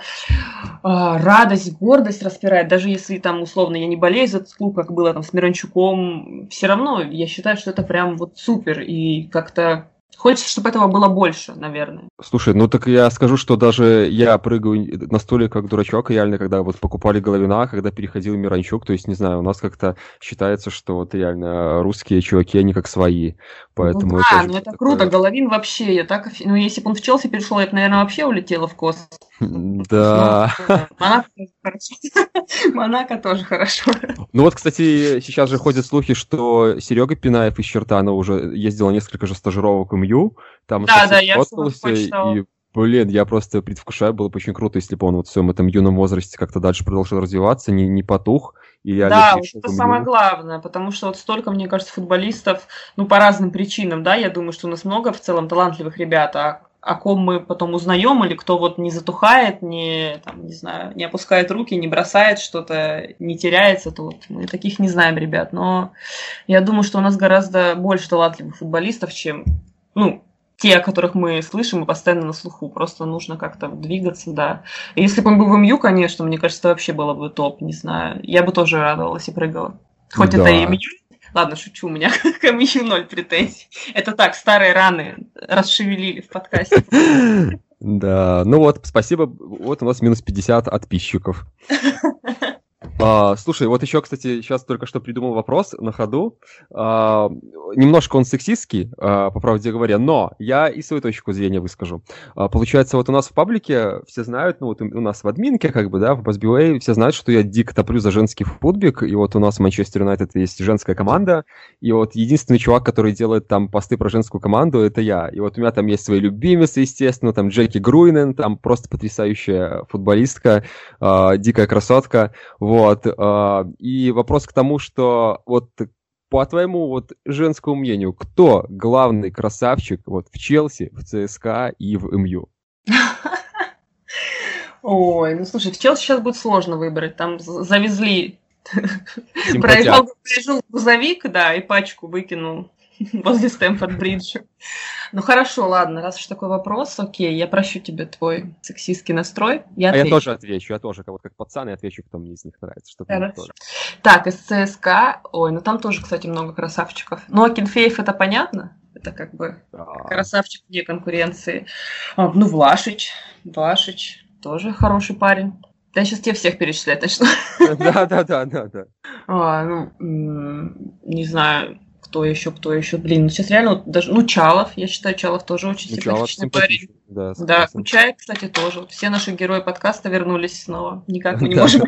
радость, гордость распирает. Даже если там, условно, я не болею за этот клуб, как было там с Миранчуком, все равно я считаю, что это прям вот супер. И как-то Хочется, чтобы этого было больше, наверное. Слушай, ну так я скажу, что даже я прыгаю на стуле как дурачок, реально, когда вот покупали Головина, когда переходил Миранчук, то есть, не знаю, у нас как-то считается, что вот реально русские чуваки, они как свои, поэтому... Ну да, ну это такое... круто, Головин вообще, я так... Ну если бы он в Челси перешел, я бы, наверное, вообще улетела в космос. Да. Монако тоже хорошо. Ну вот, кстати, сейчас же ходят слухи, что Серега Пинаев из Чертана уже ездил несколько же стажировок в МЮ, там да, да, я и Блин, я просто предвкушаю, было бы очень круто, если бы он вот в своем этом юном возрасте как-то дальше продолжил развиваться, не, не потух. И да, вот это самое главное, потому что вот столько, мне кажется, футболистов, ну, по разным причинам, да, я думаю, что у нас много в целом талантливых ребят, а о ком мы потом узнаем, или кто вот не затухает, не, там, не знаю, не опускает руки, не бросает что-то, не теряется, то вот мы таких не знаем, ребят. Но я думаю, что у нас гораздо больше талантливых футболистов, чем, ну, те, о которых мы слышим и постоянно на слуху. Просто нужно как-то двигаться, да. И если бы он был в МЮ, конечно, мне кажется, вообще было бы топ, не знаю. Я бы тоже радовалась и прыгала. Хоть да. это и МЮ, Ладно, шучу, у меня к МЮ ноль претензий. Это так, старые раны расшевелили в подкасте. Да, ну вот, спасибо. Вот у нас минус 50 подписчиков. А, слушай, вот еще, кстати, сейчас только что придумал вопрос на ходу. А, немножко он сексистский, а, по правде говоря, но я и свою точку зрения выскажу. А, получается, вот у нас в паблике все знают, ну вот у нас в админке, как бы, да, в BuzzBWay, все знают, что я дико топлю за женский футбик, и вот у нас в Манчестер Юнайтед есть женская команда, и вот единственный чувак, который делает там посты про женскую команду, это я. И вот у меня там есть свои любимицы, естественно, там Джеки Груйнен, там просто потрясающая футболистка, а, дикая красотка, вот. Вот. А, и вопрос к тому, что вот по твоему вот женскому мнению, кто главный красавчик вот в Челси, в ЦСКА и в МЮ? Ой, ну слушай, в Челси сейчас будет сложно выбрать. Там завезли проехал, проезжал грузовик, да, и пачку выкинул возле Стэнфорд-Бриджа. Ну хорошо, ладно, раз уж такой вопрос, окей, я прощу тебе твой сексистский настрой. Я а я тоже отвечу, я тоже вот как пацан, и отвечу, кто мне из них нравится. Что тоже. Так, из ЦСКА, ой, ну там тоже, кстати, много красавчиков. Ну, а Кенфеев это понятно, это как бы да. красавчик вне конкуренции. А, ну, Влашич, Влашич, тоже хороший парень. Да, я сейчас тебе всех перечислять начну. Да, да, да, да, да. А, ну, не знаю, кто еще, кто еще. Блин, ну сейчас реально даже, ну, Чалов, я считаю, Чалов тоже очень ну, симпатичный парень. Да, да Кучай, кстати, тоже. Вот все наши герои подкаста вернулись снова. Никак мы не можем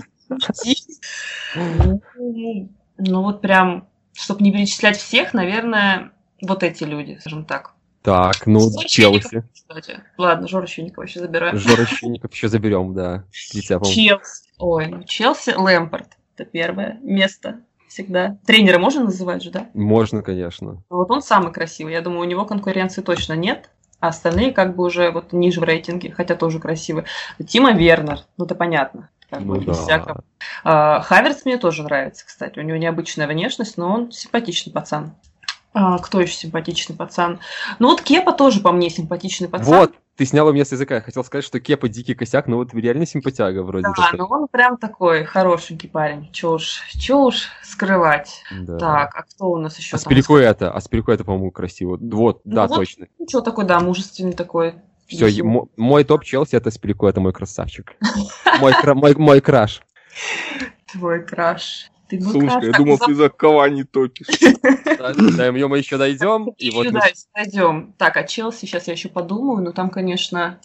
ну, вот прям, чтобы не перечислять всех, наверное, вот эти люди, скажем так. Так, ну, Челси. Ладно, Жора Щенникова еще забираем. Жора Щенников еще заберем, да. Челси. Ой, ну Челси, Лэмпорт. Это первое место всегда. Тренера можно называть же, да? Можно, конечно. Вот он самый красивый. Я думаю, у него конкуренции точно нет. А остальные как бы уже вот ниже в рейтинге, хотя тоже красивые. Тима Вернер, ну это понятно. Как ну, бы, да. всякого. А, Хаверс мне тоже нравится, кстати. У него необычная внешность, но он симпатичный пацан. А, кто еще симпатичный пацан? Ну вот Кепа тоже по мне симпатичный пацан. Вот, ты снял у меня с языка. Я хотел сказать, что Кепа дикий косяк, но вот реально симпатяга вроде. Да, такой. ну он прям такой хорошенький парень. Че уж, че уж скрывать. Да. Так, а кто у нас еще? Аспирико это, Аспирико это, по-моему, красиво. Вот, ну, да, вот, точно. Что такой, да, мужественный такой. Все, мой топ Челси это Аспирико, это мой красавчик. Мой краш. Твой краш. Ты Слушай, я думал, ты за Кавани топишь. Да, мы еще дойдем. И вот дойдем. Так, а Челси, сейчас я еще подумаю, но там, конечно...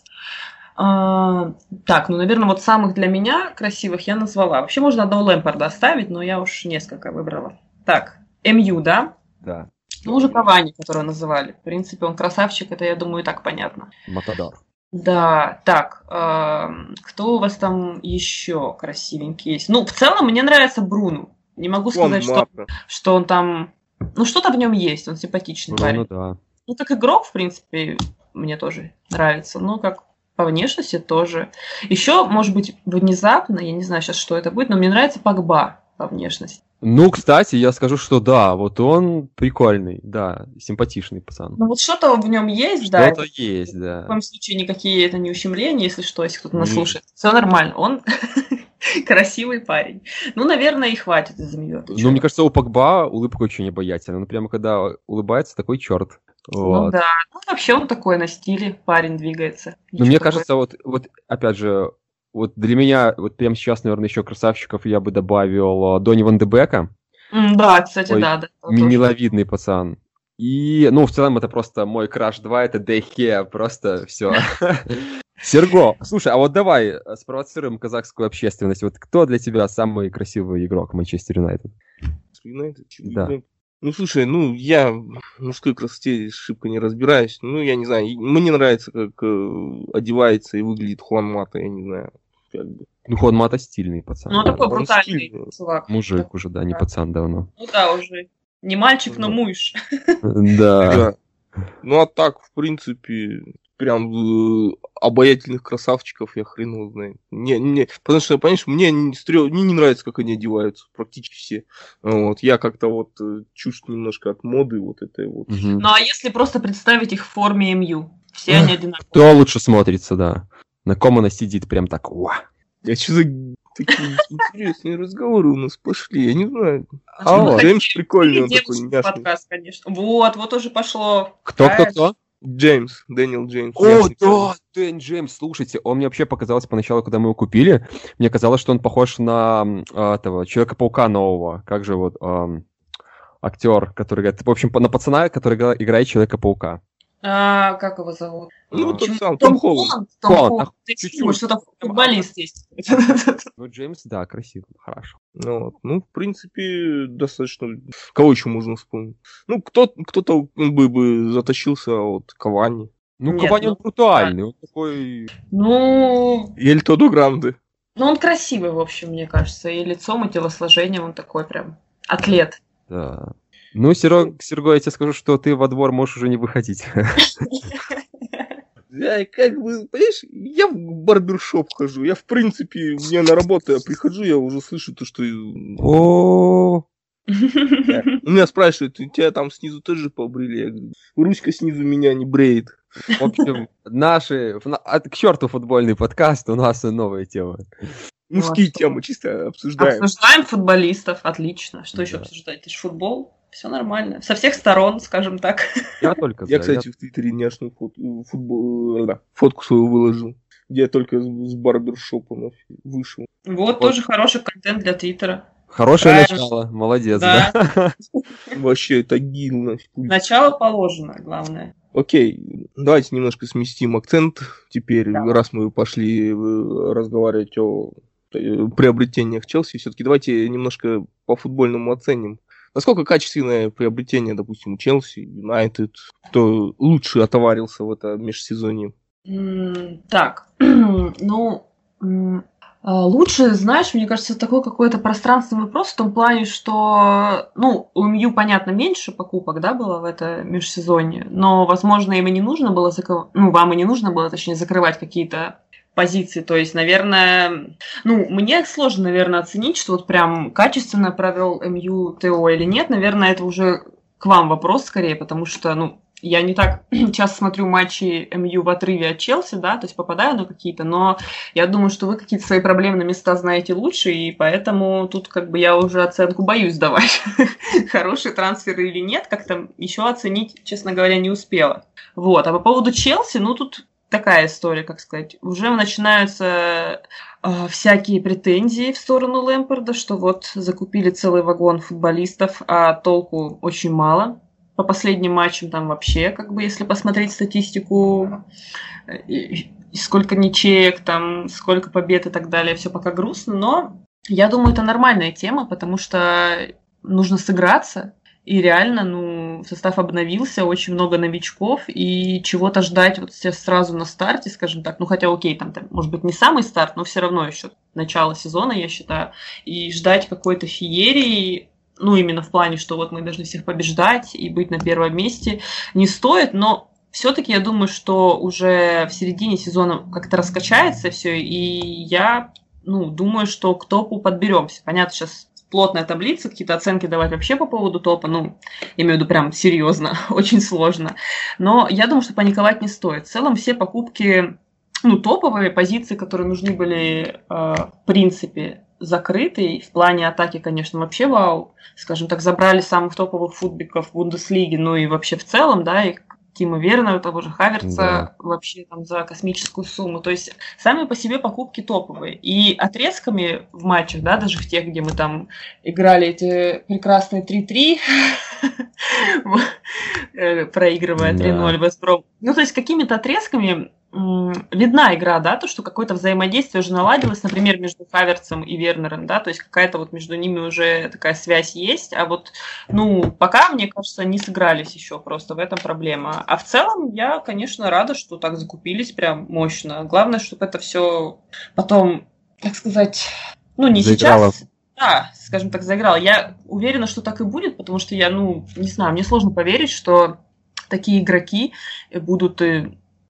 А, так, ну, наверное, вот самых для меня красивых я назвала. Вообще можно одного Лэмпорда оставить, но я уж несколько выбрала. Так, МЮ, да? Да. Ну, уже Кавани, которого называли. В принципе, он красавчик, это, я думаю, и так понятно. Матадор. Да, так, э, кто у вас там еще красивенький есть? Ну, в целом, мне нравится Бруно. Не могу сказать, что, что он там... Ну, что-то в нем есть, он симпатичный Бруно, парень. да. Ну, как игрок, в принципе, мне тоже нравится. Ну, как по внешности тоже. Еще, может быть, внезапно, я не знаю сейчас, что это будет, но мне нравится Погба по внешности. Ну, кстати, я скажу, что да, вот он прикольный, да, симпатичный пацан. Ну вот что-то в нем есть, что да. Что-то есть, да. В коем случае никакие это не ущемления, если что, если кто-то нас mm. слушает. Все нормально, он красивый парень. Ну, наверное, и хватит из-за нее. Ну, мне кажется, у Погба улыбка очень обаятельная. Ну, прямо когда улыбается, такой черт. Ну вот. Ну да, ну вообще он такой на стиле, парень двигается. Ну, мне кажется, вот, вот опять же, вот для меня, вот прямо сейчас, наверное, еще красавчиков я бы добавил э, Донни Ван Дебека. Да, кстати, Ой, да. да миловидный пацан. И, ну, в целом, это просто мой краш 2, это Дехе, просто все. Серго, слушай, а вот давай э, спровоцируем казахскую общественность. Вот кто для тебя самый красивый игрок Манчестер Юнайтед? Юнайтед? Да. Ну, слушай, ну, я в мужской красоте шибко не разбираюсь. Ну, я не знаю, мне нравится, как э, одевается и выглядит Хуан Мата, я не знаю как бы. Ну, Хуан Мата стильный пацан. Ну, да. такой брутальный чувак. Мужик так, уже, да, не пацан давно. Ну да, уже. Не мальчик, но муж. Да. Ну, а так, в принципе, прям э, обаятельных красавчиков я хрен его знает. Не, не, потому что, понимаешь, мне не, стрел, мне не нравится, как они одеваются, практически все. Вот, я как-то вот э, чувств немножко от моды вот этой вот. Угу. Ну, а если просто представить их в форме МЮ? Все они одинаковые. Кто лучше смотрится, да. На ком она сидит прям так, уа. Я что за такие интересные разговоры у нас пошли, я не знаю. А, а Джеймс прикольный, он такой няшный. подкаст, конечно. Вот, вот уже пошло. Кто, кто, кто? Джеймс, Дэниел Джеймс. О, да, Дэн Джеймс, слушайте, он мне вообще показался поначалу, когда мы его купили, мне казалось, что он похож на а, этого Человека-паука нового. Как же вот а, актер, который играет, в общем, на пацана, который играет Человека-паука. А, как его зовут? Ну, тот сам, Том, Том Холланд. Том Холланд. Ты чуть-чуть. что-то футболист есть. Ну, Джеймс, да, красиво, хорошо. Ну, вот. ну, в принципе, достаточно... Кого еще можно вспомнить? Ну, кто, кто-то бы, бы затащился от Кавани. Ну, Нет, Кавани, ну, он брутальный, он такой... Ну... Ель Тодо Гранде. Ну, он красивый, в общем, мне кажется. И лицом, и телосложением он такой прям атлет. Да. Ну, Серег, Серго, я тебе скажу, что ты во двор можешь уже не выходить. Я как бы, понимаешь, я в барбершоп хожу. Я, в принципе, мне на работу я прихожу, я уже слышу то, что... О, У меня спрашивают, у тебя там снизу тоже побрили? Я говорю, ручка снизу меня не бреет. В общем, наши... К черту футбольный подкаст, у нас новая тема. Мужские темы чисто обсуждаем. Обсуждаем футболистов, отлично. Что еще обсуждать? Это же футбол все нормально. Со всех сторон, скажем так. Я только Я, кстати, в Твиттере няшную фот... футбол... да, фотку свою выложил, где я только с барбершопа вышел. Вот, вот тоже хороший контент для Твиттера. Хорошее Правильно. начало, молодец, да. да. Вообще, это гил. Начало положено, главное. Окей, давайте немножко сместим акцент теперь, да. раз мы пошли э, разговаривать о э, приобретениях Челси, все-таки давайте немножко по футбольному оценим Насколько качественное приобретение, допустим, Челси, Юнайтед, кто лучше отоварился в это межсезонье? Так, ну, а, лучше, знаешь, мне кажется, такой какой-то пространственный вопрос в том плане, что, ну, у МЮ, понятно, меньше покупок, да, было в это межсезонье, но, возможно, им и не нужно было, закрывать, ну, вам и не нужно было, точнее, закрывать какие-то позиции. То есть, наверное, ну, мне сложно, наверное, оценить, что вот прям качественно провел МЮ ТО или нет. Наверное, это уже к вам вопрос скорее, потому что, ну, я не так часто смотрю матчи МЮ в отрыве от Челси, да, то есть попадаю на какие-то, но я думаю, что вы какие-то свои проблемные места знаете лучше, и поэтому тут как бы я уже оценку боюсь давать. Хороший трансфер или нет, как-то еще оценить, честно говоря, не успела. Вот, а по поводу Челси, ну тут такая история, как сказать. Уже начинаются э, всякие претензии в сторону Лэмпорда, что вот закупили целый вагон футболистов, а толку очень мало. По последним матчам там вообще, как бы, если посмотреть статистику, и, и сколько ничеек, там, сколько побед и так далее, все пока грустно, но я думаю, это нормальная тема, потому что нужно сыграться, и реально, ну, состав обновился, очень много новичков, и чего-то ждать вот сразу на старте, скажем так, ну хотя окей, там, там может быть не самый старт, но все равно еще начало сезона, я считаю, и ждать какой-то феерии, ну именно в плане, что вот мы должны всех побеждать и быть на первом месте, не стоит, но все-таки я думаю, что уже в середине сезона как-то раскачается все, и я ну, думаю, что к топу подберемся. Понятно, сейчас плотная таблица, какие-то оценки давать вообще по поводу топа, ну, имею в виду прям серьезно, очень сложно. Но я думаю, что паниковать не стоит. В целом все покупки, ну, топовые позиции, которые нужны были, э, в принципе, закрыты. в плане атаки, конечно, вообще вау. Скажем так, забрали самых топовых футбиков Бундеслиги, ну и вообще в целом, да, и Тима Вернера, того же Хаверца, да. вообще там за космическую сумму. То есть сами по себе покупки топовые. И отрезками в матчах, да, даже в тех, где мы там играли эти прекрасные 3-3, э, проигрывая 3-0 Веспром. Ну, то есть какими-то отрезками видна игра, да, то, что какое-то взаимодействие уже наладилось, например, между Хаверцем и Вернером, да, то есть какая-то вот между ними уже такая связь есть, а вот, ну, пока, мне кажется, не сыгрались еще, просто в этом проблема. А в целом я, конечно, рада, что так закупились прям мощно. Главное, чтобы это все потом, так сказать, ну, не Заиграло. сейчас, да, скажем так, заиграл. Я уверена, что так и будет, потому что я, ну, не знаю, мне сложно поверить, что такие игроки будут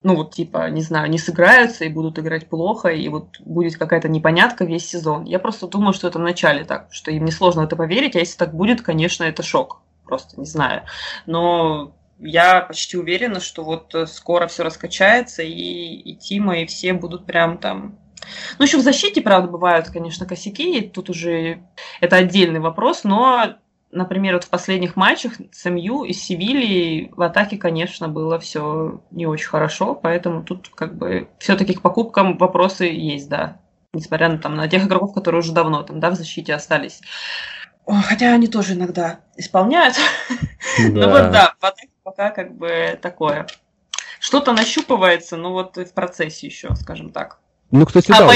ну вот типа, не знаю, не сыграются и будут играть плохо, и вот будет какая-то непонятка весь сезон. Я просто думаю, что это в начале так, что им несложно это поверить, а если так будет, конечно, это шок. Просто не знаю. Но я почти уверена, что вот скоро все раскачается, и, и Тима, и все будут прям там ну, еще в защите, правда, бывают, конечно, косяки, тут уже это отдельный вопрос, но например, вот в последних матчах с МЮ и Севильей в атаке, конечно, было все не очень хорошо, поэтому тут как бы все-таки к покупкам вопросы есть, да. Несмотря на, там, на тех игроков, которые уже давно там, да, в защите остались. Хотя они тоже иногда исполняют. Да. ну вот да, в атаке пока как бы такое. Что-то нащупывается, но вот в процессе еще, скажем так. Ну, кстати, а да.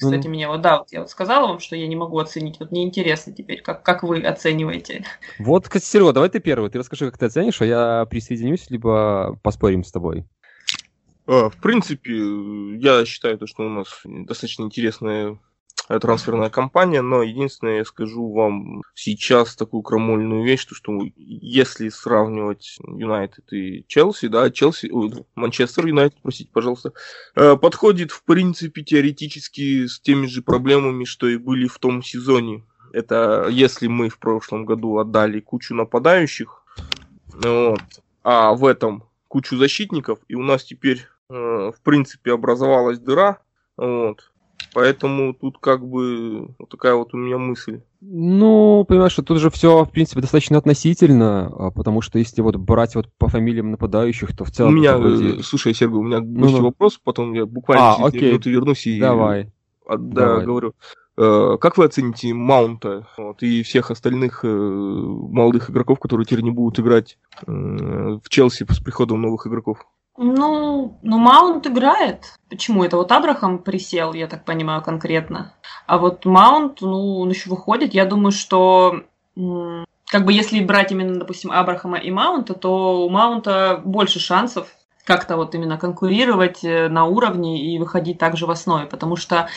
Появилось кстати, mm. меня вот, да, вот я вот сказала вам, что я не могу оценить. Вот мне интересно теперь, как, как вы оцениваете. Вот, кстати, Серега, давай ты первый. Ты расскажи, как ты оценишь, а я присоединюсь, либо поспорим с тобой. А, в принципе, я считаю, то, что у нас достаточно интересная трансферная кампания, но единственное, я скажу вам сейчас такую крамольную вещь, то, что если сравнивать Юнайтед и Челси, да, Челси, Манчестер Юнайтед, простите, пожалуйста, э, подходит, в принципе, теоретически с теми же проблемами, что и были в том сезоне. Это если мы в прошлом году отдали кучу нападающих, вот, а в этом кучу защитников, и у нас теперь, э, в принципе, образовалась дыра, вот, Поэтому тут как бы вот такая вот у меня мысль. Ну, понимаешь, что тут же все, в принципе, достаточно относительно, а, потому что если вот брать вот по фамилиям нападающих, то в целом... У меня, вроде... слушай, Сергей, у меня ну, ну. вопрос, потом я буквально а, через минуты вернусь и... Давай. А, да, Давай. говорю. Э, как вы оцените Маунта вот, и всех остальных э, молодых игроков, которые теперь не будут играть э, в Челси с приходом новых игроков? Ну, ну Маунт играет. Почему? Это вот Абрахам присел, я так понимаю, конкретно. А вот Маунт, ну, он еще выходит. Я думаю, что как бы если брать именно, допустим, Абрахама и Маунта, то у Маунта больше шансов как-то вот именно конкурировать э, на уровне и выходить также в основе, потому что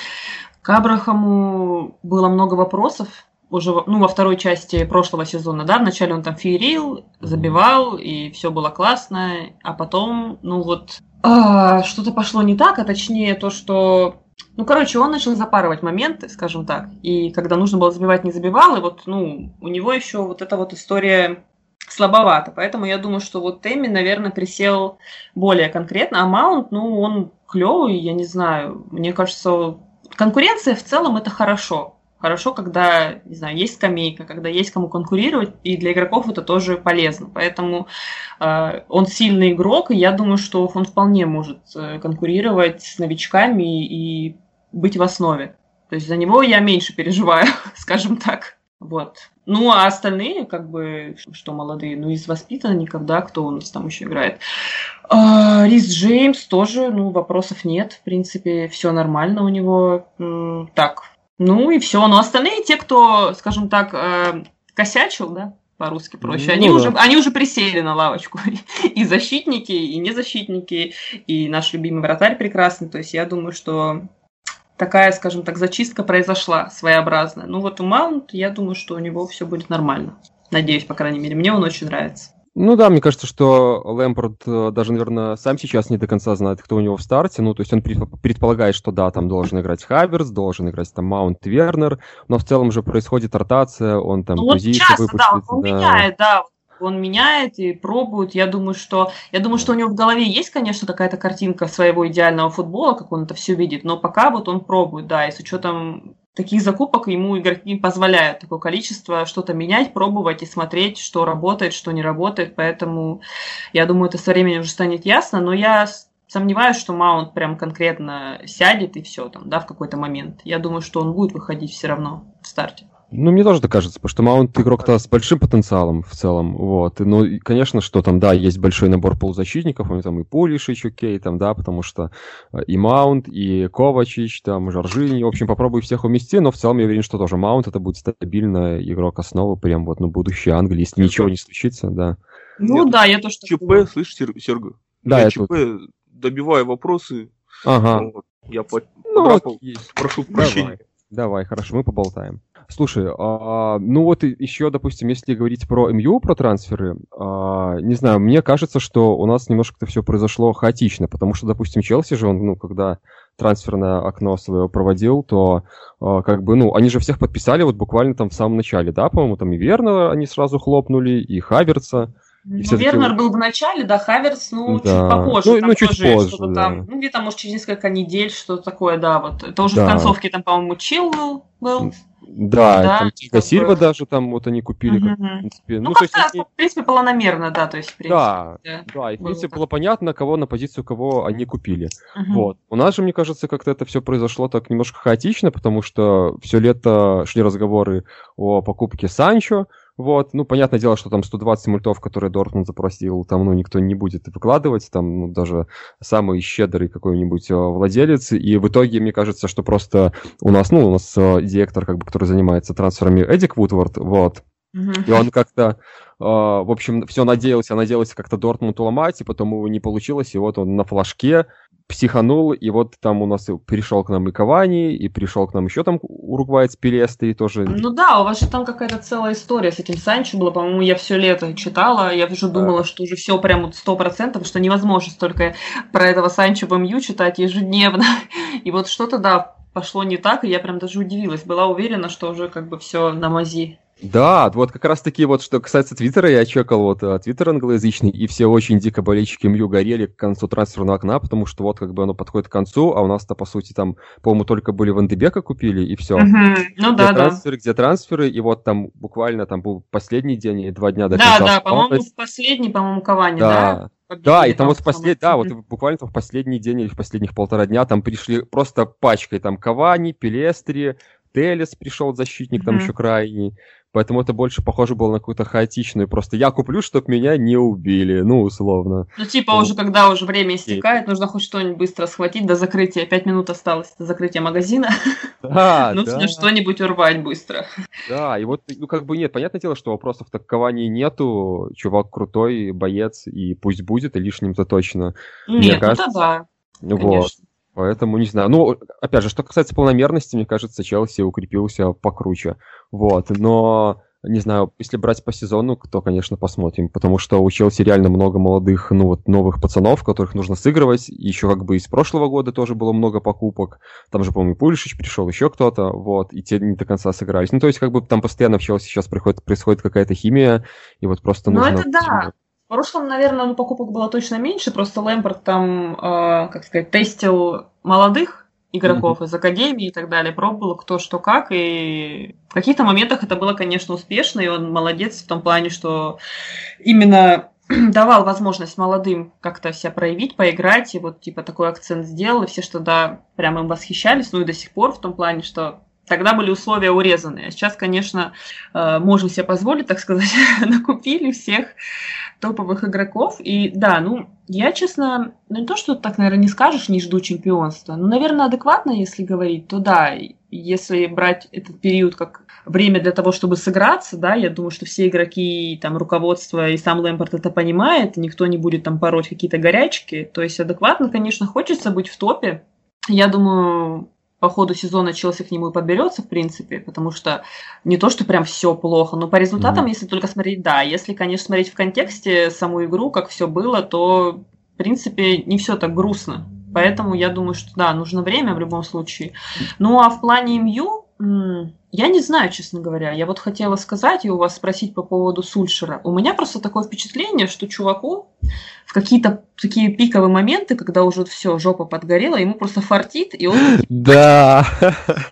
к Абрахаму было много вопросов, уже ну, во второй части прошлого сезона, да, вначале он там феерил, забивал, и все было классно, а потом, ну вот, а, что-то пошло не так, а точнее то, что ну, короче, он начал запарывать моменты, скажем так. И когда нужно было забивать, не забивал. И вот, ну, у него еще вот эта вот история слабовато. Поэтому я думаю, что вот Тэмми, наверное, присел более конкретно. А Маунт, ну, он клевый, я не знаю. Мне кажется, конкуренция в целом это хорошо. Хорошо, когда, не знаю, есть скамейка, когда есть кому конкурировать, и для игроков это тоже полезно. Поэтому э, он сильный игрок, и я думаю, что он вполне может э, конкурировать с новичками и, быть в основе. То есть за него я меньше переживаю, скажем так. Вот. Ну, а остальные, как бы, что молодые, ну, из воспитанников, да, кто у нас там еще играет. А, Рис Джеймс тоже, ну, вопросов нет. В принципе, все нормально у него. Так, ну и все. Но остальные, те, кто, скажем так, э, косячил, да, по-русски проще. Они, ну, уже, да. они уже присели на лавочку. И защитники, и незащитники, и наш любимый вратарь прекрасный. То есть я думаю, что такая, скажем так, зачистка произошла своеобразная. Ну вот у Маунт, я думаю, что у него все будет нормально. Надеюсь, по крайней мере. Мне он очень нравится. Ну да, мне кажется, что Лэмпорт э, даже, наверное, сам сейчас не до конца знает, кто у него в старте. Ну, то есть он предполагает, что да, там должен играть Хаверс, должен играть там Маунт Вернер, но в целом же происходит ротация, он там ну, вот часто, да, он да. меняет, да, он меняет и пробует. Я думаю, что я думаю, что у него в голове есть, конечно, какая-то картинка своего идеального футбола, как он это все видит, но пока вот он пробует, да, и с учетом таких закупок ему игроки позволяют такое количество что-то менять, пробовать и смотреть, что работает, что не работает. Поэтому я думаю, это со временем уже станет ясно. Но я сомневаюсь, что Маунт прям конкретно сядет и все там, да, в какой-то момент. Я думаю, что он будет выходить все равно в старте. Ну, мне тоже так кажется, потому что Маунт игрок-то с большим потенциалом в целом, вот. Ну, конечно, что там, да, есть большой набор полузащитников, у него там и Пулишич, окей, там, да, потому что э, и Маунт, и Ковачич, там, Жоржини, в общем, попробуй всех умести, но в целом я уверен, что тоже Маунт это будет стабильно игрок основы, прям вот, ну, будущее Англии, если ничего не случится, да. Ну, Нет, да, я тоже ЧП, слышишь, Серго? Да, я ЧП, тут... добиваю вопросы. Ага. Вот, я по... ну, прошу прощения. Давай. Давай, хорошо, мы поболтаем. Слушай, а, ну вот еще, допустим, если говорить про МЮ, про трансферы, а, не знаю, мне кажется, что у нас немножко это все произошло хаотично, потому что, допустим, Челси же, он, ну, когда трансферное окно свое проводил, то а, как бы, ну, они же всех подписали вот буквально там в самом начале, да, по-моему, там и Верна они сразу хлопнули, и Хаверца, ну, Вернер был в начале, да, Хаверс, ну, да. чуть попозже. Ну, там ну чуть тоже позже, что-то да. там, ну, где-то, может, через несколько недель, что-то такое, да, вот. Это уже да. в концовке, там, по-моему, Чилвелл был. Да, да там Тига Сильва даже там вот они купили, как, в принципе. Ну, ну то есть, они... в принципе, планомерно, да, то есть, в принципе. Да, да, да и, в принципе, было, было понятно, кого на позицию кого они купили. Угу. Вот. У нас же, мне кажется, как-то это все произошло так немножко хаотично, потому что все лето шли разговоры о покупке Санчо, вот, ну, понятное дело, что там 120 мультов, которые Дортмунд запросил, там, ну, никто не будет выкладывать, там, ну, даже самый щедрый какой-нибудь э, владелец, и в итоге, мне кажется, что просто у нас, ну, у нас э, директор, как бы, который занимается трансферами, Эдик Вудвард, вот, и он как-то, э, в общем, все надеялся, надеялся как-то Дортмунд уломать, и потом его не получилось, и вот он на флажке психанул, и вот там у нас пришел к нам и Кавани, и пришел к нам еще там уругвайец Пелестри тоже. Ну да, у вас же там какая-то целая история с этим Санчо была, по-моему, я все лето читала, я уже думала, да. что уже все прям вот сто процентов, что невозможно столько про этого Санчо в МЮ читать ежедневно. И вот что-то, да, пошло не так, и я прям даже удивилась, была уверена, что уже как бы все на мази. Да, вот как раз таки вот, что касается Твиттера, я чекал вот а, Твиттер англоязычный, и все очень дико болельщики МЮ горели к концу трансферного окна, потому что вот как бы оно подходит к концу, а у нас-то, по сути, там, по-моему, только были Вандебека купили, и все. Mm-hmm. Ну где да, трансферы, да. Где трансферы, и вот там буквально там был последний день и два дня до конца. Да, да, по-моему, в последний, по-моему, Кавани, да? Да, да, и там, там вот в послед... да, вот буквально там в последний день или в последних полтора дня там пришли просто пачкой там Кавани, Пелестри, Телес пришел защитник, mm-hmm. там еще крайний. Поэтому это больше похоже было на какую-то хаотичную. Просто я куплю, чтобы меня не убили. Ну, условно. Ну, типа, ну, уже когда уже время истекает, и... нужно хоть что-нибудь быстро схватить до закрытия. Пять минут осталось до закрытия магазина. Да, Нужно да. что-нибудь урвать быстро. Да, и вот, ну, как бы нет, понятное дело, что вопросов такований нету. Чувак крутой, боец, и пусть будет, и лишним-то точно. Нет, Мне ну кажется, да. Вот. Поэтому не знаю. Ну, опять же, что касается полномерности, мне кажется, Челси укрепился покруче. Вот. Но не знаю, если брать по сезону, то, конечно, посмотрим, потому что у Челси реально много молодых, ну вот, новых пацанов, которых нужно сыгрывать, еще как бы из прошлого года тоже было много покупок, там же, по-моему, Пулишич пришел, еще кто-то, вот, и те не до конца сыгрались. Ну, то есть, как бы там постоянно в Челси сейчас приходит, происходит какая-то химия, и вот просто ну, нужно... Ну, это да, в прошлом, наверное, ну, покупок было точно меньше, просто Лэмпорт там, э, как сказать, тестил молодых игроков mm-hmm. из академии и так далее, пробовал кто что как, и в каких-то моментах это было, конечно, успешно, и он молодец в том плане, что именно давал возможность молодым как-то себя проявить, поиграть, и вот типа такой акцент сделал, и все что да, прям им восхищались, ну и до сих пор в том плане, что Тогда были условия урезанные. А сейчас, конечно, э, можем себе позволить, так сказать, накупили всех топовых игроков. И да, ну, я, честно, ну не то, что так, наверное, не скажешь, не жду чемпионства. Ну, наверное, адекватно, если говорить, то да, если брать этот период как время для того, чтобы сыграться, да, я думаю, что все игроки, там, руководство и сам Лэмпорт это понимает, никто не будет там пороть какие-то горячки, то есть адекватно, конечно, хочется быть в топе, я думаю, по ходу сезона Челси к нему и подберется, в принципе, потому что не то, что прям все плохо, но по результатам, mm-hmm. если только смотреть, да. Если, конечно, смотреть в контексте саму игру, как все было, то, в принципе, не все так грустно. Поэтому я думаю, что да, нужно время в любом случае. Ну а в плане МЮ, я не знаю, честно говоря. Я вот хотела сказать и у вас спросить по поводу Сульшера. У меня просто такое впечатление, что чуваку в какие-то такие пиковые моменты, когда уже все, жопа подгорела, ему просто фартит, и он... Да.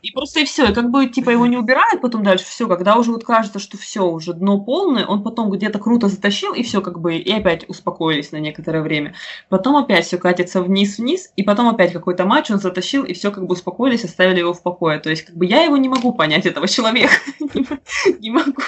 И просто и все, и как бы типа его не убирают потом дальше, все, когда уже вот кажется, что все, уже дно полное, он потом где-то круто затащил, и все как бы, и опять успокоились на некоторое время. Потом опять все катится вниз-вниз, и потом опять какой-то матч он затащил, и все как бы успокоились, оставили его в покое. То есть как бы я его не могу понять, этого человека. Не могу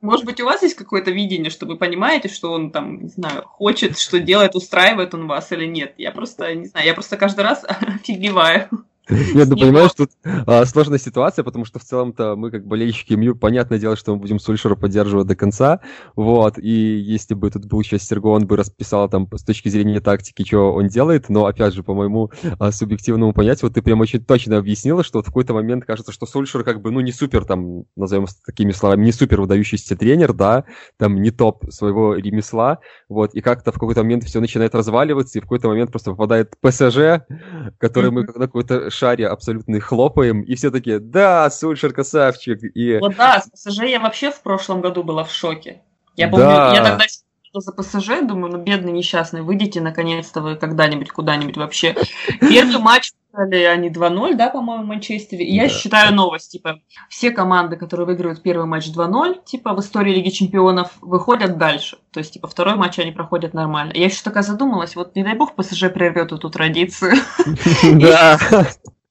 Может быть, у вас есть какое-то видение, что вы понимаете, что он там, не знаю, хочет, что делает, устраивает он вас или нет. Я просто, не знаю, я просто каждый раз офигеваю. Нет, ну понимаешь, тут а, сложная ситуация, потому что в целом-то мы как болельщики МЮ, понятное дело, что мы будем Сульшера поддерживать до конца, вот, и если бы тут был сейчас Серго, он бы расписал там с точки зрения тактики, что он делает, но, опять же, по моему а, субъективному понятию, вот ты прям очень точно объяснила, что вот в какой-то момент кажется, что Сульшер как бы, ну, не супер, там, назовем такими словами, не супер выдающийся тренер, да, там, не топ своего ремесла, вот, и как-то в какой-то момент все начинает разваливаться, и в какой-то момент просто попадает ПСЖ, который мы на какой-то шаре абсолютно хлопаем, и все таки да, Сульшер красавчик. И... Вот да, с ПСЖ я вообще в прошлом году была в шоке. Я помню, да. я тогда за ПСЖ, думаю, ну бедный несчастный, выйдите наконец-то вы когда-нибудь куда-нибудь вообще. Первый матч выиграли они 2-0, да, по-моему, в Манчестере. И да. я считаю новость, типа, все команды, которые выигрывают первый матч 2-0, типа, в истории Лиги Чемпионов, выходят дальше. То есть, типа, второй матч они проходят нормально. Я еще такая задумалась, вот не дай бог ПСЖ прервет эту традицию. Да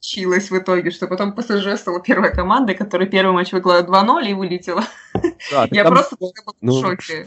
случилось в итоге, что потом ПСЖ стала первой командой, которая первый матч выиграла 2-0 и вылетела. Да, я там... просто была ну... в шоке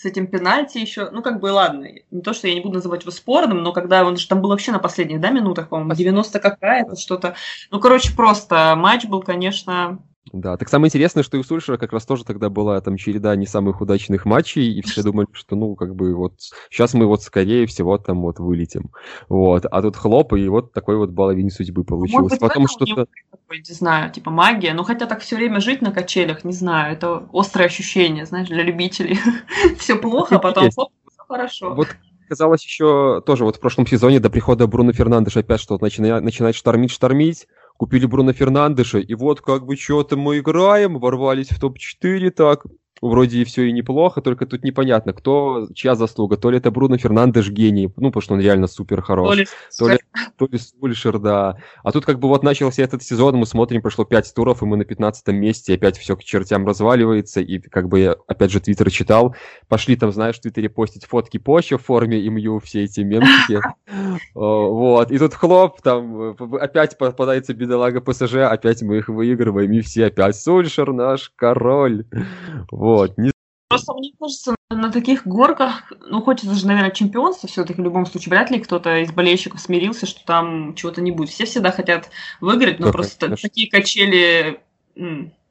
с этим пенальти еще. Ну, как бы, ладно, не то, что я не буду называть его спорным, но когда он же там был вообще на последних, да, минутах, по-моему, 90 какая-то, что-то. Ну, короче, просто матч был, конечно, да, так самое интересное, что и у Сульшера как раз тоже тогда была там череда не самых удачных матчей, и все думали, что ну как бы вот сейчас мы вот скорее всего там вот вылетим. Вот, а тут хлоп, и вот такой вот баловень судьбы получился. Может быть, Потом что-то... Не знаю, типа магия, ну хотя так все время жить на качелях, не знаю, это острое ощущение, знаешь, для любителей. все плохо, а потом хоп, хорошо. Вот казалось еще тоже вот в прошлом сезоне до прихода Бруно Фернандеша опять начинает, начинает штормить, штормить, купили Бруно Фернандеша, и вот как бы что-то мы играем, ворвались в топ-4 так, вроде и все и неплохо, только тут непонятно, кто, чья заслуга. То ли это Бруно Фернандеш гений, ну, потому что он реально супер хорош. То ли, то ли, то ли Сульшер, да. А тут как бы вот начался этот сезон, мы смотрим, прошло 5 туров, и мы на 15 месте, опять все к чертям разваливается, и как бы я, опять же, Твиттер читал, пошли там, знаешь, в Твиттере постить фотки Поча в форме МЮ, все эти мемчики. Вот, и тут хлоп, там опять попадается бедолага ПСЖ, опять мы их выигрываем, и все опять Сульшер наш король. Вот. Вот. Не... Просто мне кажется, на таких горках, ну, это же, наверное, чемпионство, все-таки в любом случае, вряд ли кто-то из болельщиков смирился, что там чего-то не будет. Все всегда хотят выиграть, но да, просто конечно. такие качели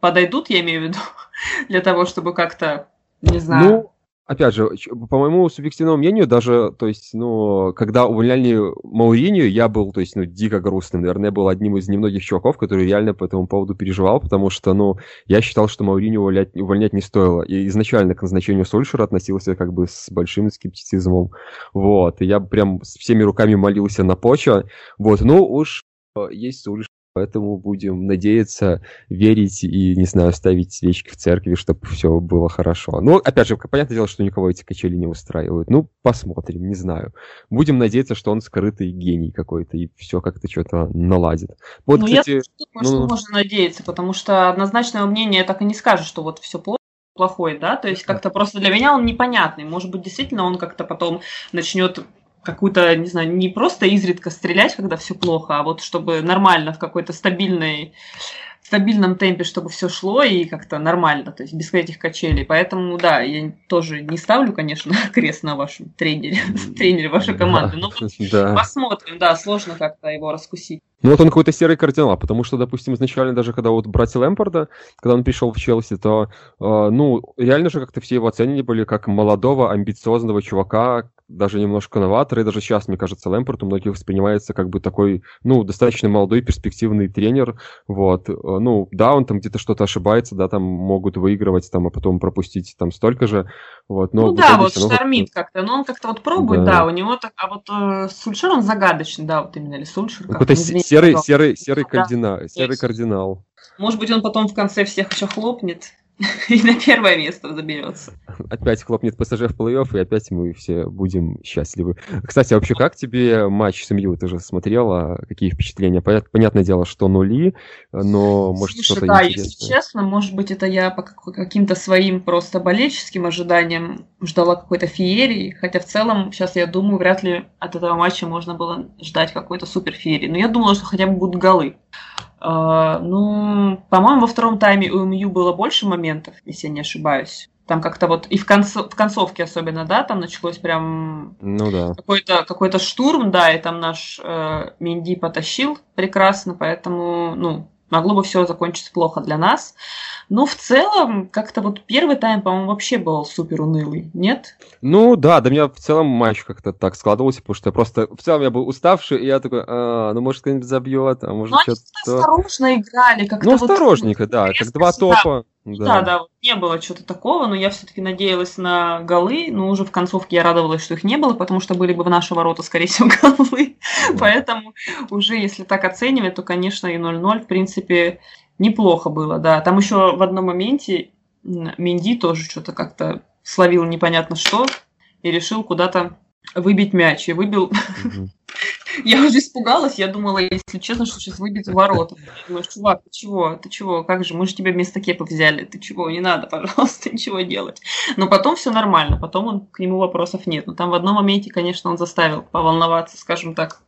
подойдут, я имею в виду, для того, чтобы как-то, не знаю... Ну, опять же, по моему субъективному мнению, даже, то есть, ну, когда увольняли Мауринию, я был, то есть, ну, дико грустным. Наверное, был одним из немногих чуваков, который реально по этому поводу переживал, потому что, ну, я считал, что Мауринию увольнять, увольнять не стоило. И изначально к назначению Сольшера относился как бы с большим скептицизмом. Вот. И я прям всеми руками молился на Поча. Вот. Ну, уж э, есть Сульшер Поэтому будем надеяться, верить и, не знаю, ставить свечки в церкви, чтобы все было хорошо. Ну, опять же, понятное дело, что никого эти качели не устраивают. Ну, посмотрим, не знаю. Будем надеяться, что он скрытый гений какой-то, и все как-то что-то наладит. Вот, ну, кстати, я думаю, ну... что можно надеяться, потому что однозначного мнения так и не скажешь, что вот все плохо плохой, да, то есть как-то просто для меня он непонятный. Может быть, действительно он как-то потом начнет какую-то, не знаю, не просто изредка стрелять, когда все плохо, а вот чтобы нормально в какой-то стабильной стабильном темпе, чтобы все шло и как-то нормально, то есть без этих качелей. Поэтому, да, я тоже не ставлю, конечно, крест на вашем тренере, тренере вашей команды. Но да. посмотрим, да, сложно как-то его раскусить. Ну вот он какой-то серый кардинал, потому что, допустим, изначально даже когда вот брать Лэмпорда, когда он пришел в Челси, то, э, ну, реально же как-то все его оценили были как молодого, амбициозного чувака, даже немножко новатор, и даже сейчас, мне кажется, Лэмпорт у многих воспринимается как бы такой, ну, достаточно молодой, перспективный тренер, вот, ну, да, он там где-то что-то ошибается, да, там могут выигрывать, там, а потом пропустить там столько же, вот, но... Ну да, вот штормит как-то, но он как-то вот пробует, да, да у него так, а вот э, Сульшер, он загадочный, да, вот именно, или Сульшер. Какой-то серый, серый, серый, да, кардинал, серый кардинал. Может быть, он потом в конце всех еще хлопнет, и на первое место заберется. Опять хлопнет ПСЖ в плей-офф, и опять мы все будем счастливы. Кстати, а вообще, как тебе матч с МЮ? Ты же смотрела, какие впечатления? Понятное дело, что нули, но может Слушай, что-то да, интересное. если честно, может быть, это я по каким-то своим просто болельческим ожиданиям ждала какой-то феерии, хотя в целом, сейчас я думаю, вряд ли от этого матча можно было ждать какой-то супер феерии. Но я думала, что хотя бы будут голы. Uh, ну, по-моему, во втором тайме у МЮ было больше моментов, если я не ошибаюсь. Там как-то вот и в, концо, в концовке особенно, да, там началось прям ну, да. какой-то какой штурм, да, и там наш э, Минди потащил прекрасно, поэтому, ну, могло бы все закончиться плохо для нас. Но в целом, как-то вот первый тайм, по-моему, вообще был супер унылый, нет? Ну да, да меня в целом матч как-то так складывался, потому что я просто в целом я был уставший, и я такой, а, ну может кто-нибудь забьет, а может ну, что-то... осторожно играли, как-то Ну осторожненько, вот, да, как два топа. Да. Да, да, не было чего-то такого, но я все-таки надеялась на голы, но уже в концовке я радовалась, что их не было, потому что были бы в наши ворота, скорее всего, голы. Да. Поэтому уже если так оценивать, то, конечно, и 0-0, в принципе, неплохо было, да. Там еще в одном моменте Минди тоже что-то как-то словил непонятно что и решил куда-то выбить мяч. И выбил... Я уже испугалась, я думала, если честно, что сейчас выбить ворота. Думаю, чувак, ты чего, ты чего, как же, мы же тебя вместо кепа взяли, ты чего, не надо, пожалуйста, ничего делать. Но потом все нормально, потом он, к нему вопросов нет. Но там в одном моменте, конечно, он заставил поволноваться, скажем так.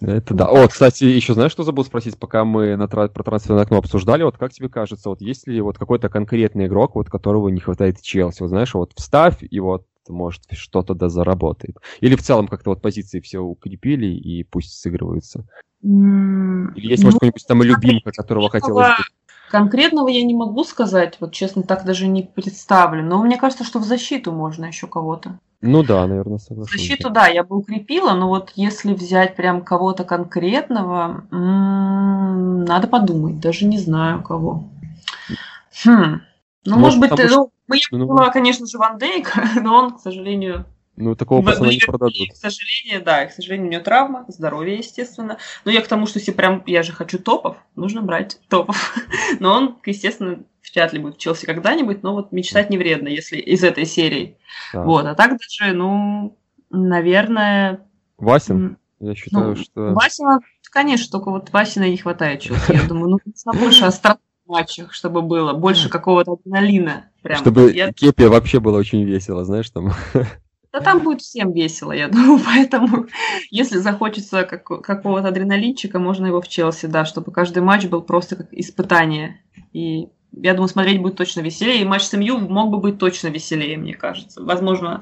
Это да. О, кстати, еще знаешь, что забыл спросить, пока мы на, про трансферное окно обсуждали, вот как тебе кажется, вот есть ли вот какой-то конкретный игрок, вот которого не хватает Челси, вот знаешь, вот вставь и вот может что-то да заработает. Или в целом как-то вот позиции все укрепили и пусть сыгрываются. Или есть, может, ну, какой-нибудь там любимка, которого хотелось бы Конкретного я не могу сказать, вот честно, так даже не представлю. Но мне кажется, что в защиту можно еще кого-то. Ну да, наверное, согласен. Защиту, да, я бы укрепила, но вот если взять прям кого-то конкретного, м-м, надо подумать, даже не знаю кого. Хм. Ну, может, может быть, ну, я ну, была, конечно же, Ван Дейк, но он, к сожалению, ну, такого пацана не продадут. К сожалению, да, к сожалению, у нее травма, здоровье, естественно. Но я к тому, что если прям я же хочу топов, нужно брать топов. но он, естественно, вряд ли будет в Челси когда-нибудь, но вот мечтать не вредно, если из этой серии. Да. Вот, а так даже, ну, наверное... Васин? Я считаю, ну, что... Васина, конечно, только вот Васина не хватает Челси. Я думаю, ну, нужно больше остроты матчах, чтобы было, больше какого-то адреналина. Прям. Чтобы я... Кепе вообще было очень весело, знаешь, там... Да там будет всем весело, я думаю, поэтому если захочется как, какого-то адреналинчика, можно его в Челси, да, чтобы каждый матч был просто как испытание. И я думаю, смотреть будет точно веселее. И матч с МЮ мог бы быть точно веселее, мне кажется. Возможно,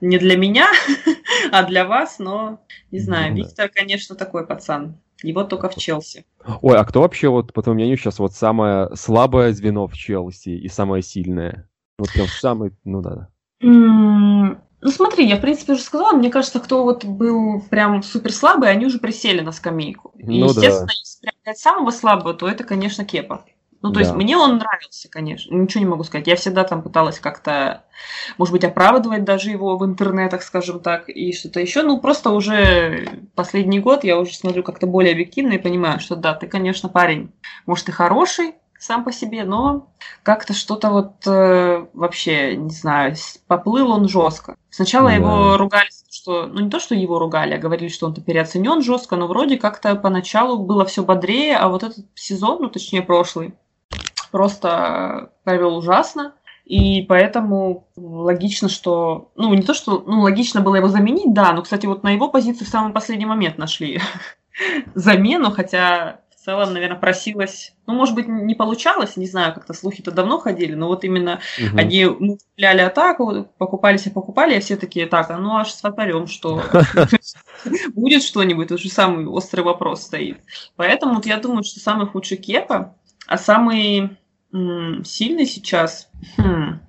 не для меня, а для вас, но не знаю. Ну, Виктор, да. конечно, такой пацан. Его только в Челси. Ой, а кто вообще, вот, по твоему мнению, сейчас вот самое слабое звено в Челси и самое сильное? Вот прям самый, ну да. Ну смотри, я в принципе уже сказала, мне кажется, кто вот был прям супер слабый, они уже присели на скамейку. И, ну, естественно, да. если прям самого слабого, то это, конечно, Кепа. Ну, то да. есть мне он нравился, конечно, ничего не могу сказать. Я всегда там пыталась как-то, может быть, оправдывать даже его в интернетах, скажем так, и что-то еще. Ну, просто уже последний год я уже смотрю как-то более объективно и понимаю, что да, ты, конечно, парень, может, и хороший, сам по себе, но как-то что-то вот э, вообще, не знаю, поплыл он жестко. Сначала да. его ругали, что, ну не то, что его ругали, а говорили, что он-то переоценен жестко, но вроде как-то поначалу было все бодрее, а вот этот сезон, ну точнее прошлый, просто провел ужасно. И поэтому логично, что... Ну, не то, что... Ну, логично было его заменить, да, но, кстати, вот на его позицию в самый последний момент нашли замену, хотя в целом, наверное, просилась. Ну, может быть, не получалось, не знаю, как-то слухи-то давно ходили, но вот именно угу. они купляли атаку, покупались и покупали, и все такие, так, а ну аж с фатарем, что будет что-нибудь, уже самый острый вопрос стоит. Поэтому вот я думаю, что самый худший Кепа, а самый сильный сейчас, хм,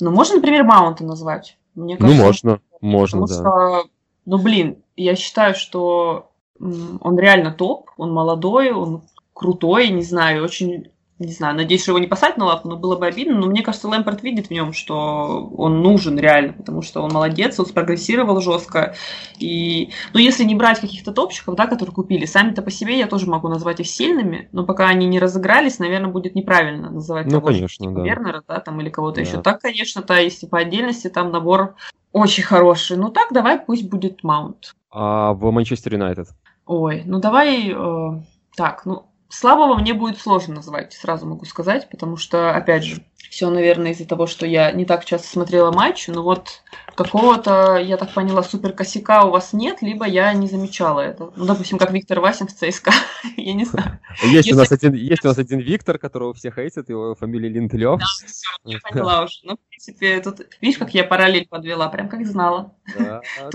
ну, можно, например, Маунта назвать. Мне ну, кажется, ну, можно, можно, да. Что, ну, блин, я считаю, что он реально топ, он молодой, он крутой, не знаю, очень, не знаю, надеюсь, что его не посадят на лапу, но было бы обидно, но мне кажется, Лэмпорт видит в нем, что он нужен реально, потому что он молодец, он спрогрессировал жестко, и, ну, если не брать каких-то топчиков, да, которые купили, сами-то по себе я тоже могу назвать их сильными, но пока они не разыгрались, наверное, будет неправильно называть ну, того конечно, же, да. Вернера, да, там, или кого-то да. еще. Так, конечно, то если по отдельности там набор очень хороший. Ну так, давай пусть будет Маунт. А в Манчестер Юнайтед? Ой, ну давай э, так, ну слабого мне будет сложно назвать, сразу могу сказать, потому что, опять же, все, наверное, из-за того, что я не так часто смотрела матч, но вот какого-то, я так поняла, супер косяка у вас нет, либо я не замечала это. Ну, допустим, как Виктор Васин в ЦСКА, я не знаю. Есть, у нас один, есть у нас один Виктор, которого все хейтят, его фамилия Линтлёв. Да, все, я поняла уже. Ну, в принципе, тут, видишь, как я параллель подвела, прям как знала. Да,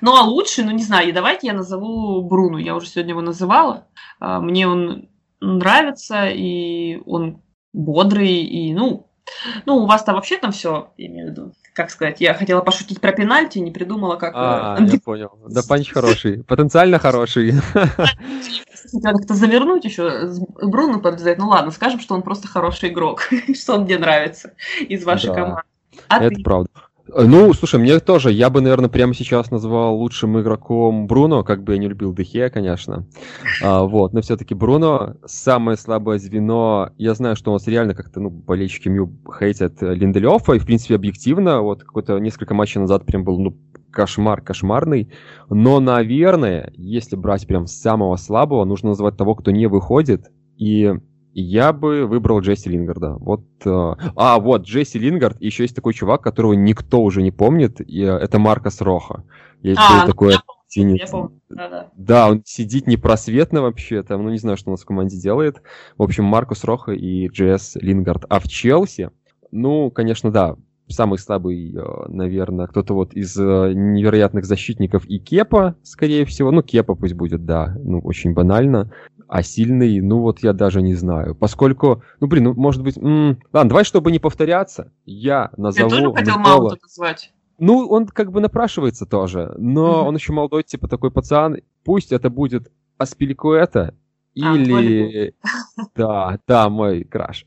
ну, а лучше, ну, не знаю, давайте я назову Бруну, я уже сегодня его называла. А, мне он нравится, и он бодрый, и, ну, ну, у вас-то вообще там все, имею в виду, как сказать, я хотела пошутить про пенальти, не придумала, как... А, я понял. Да панч хороший, потенциально хороший. Надо как-то завернуть еще, Бруно подвязать. Ну ладно, скажем, что он просто хороший игрок, что он мне нравится из вашей команды. А это правда. Э, ну, слушай, мне тоже, я бы, наверное, прямо сейчас назвал лучшим игроком Бруно, как бы я не любил Дехе, конечно. А, вот, но все-таки Бруно самое слабое звено. Я знаю, что у нас реально как-то, ну, болельщики Мью хейтят Линделёфа, и, в принципе, объективно, вот какой-то несколько матчей назад прям был, ну, кошмар кошмарный. Но, наверное, если брать прям самого слабого, нужно назвать того, кто не выходит, и я бы выбрал Джесси Лингарда. Вот, э, а, вот, Джесси Лингард, еще есть такой чувак, которого никто уже не помнит, и э, это Маркос Роха. Есть а, такое... Я помню, я помню. Да, да. да, он сидит непросветно вообще, там, ну не знаю, что у нас в команде делает. В общем, Маркус Роха и Джесс Лингард. А в Челси, ну, конечно, да, самый слабый, э, наверное, кто-то вот из невероятных защитников и Кепа, скорее всего. Ну, Кепа пусть будет, да, ну, очень банально а сильный, ну вот я даже не знаю. Поскольку, ну блин, ну может быть... М- ладно, давай, чтобы не повторяться, я назову... Я тоже хотел Маунта назвать. Ну, он как бы напрашивается тоже, но mm-hmm. он еще молодой, типа такой пацан. Пусть это будет Аспиликуэта а, или... да, да, мой краш.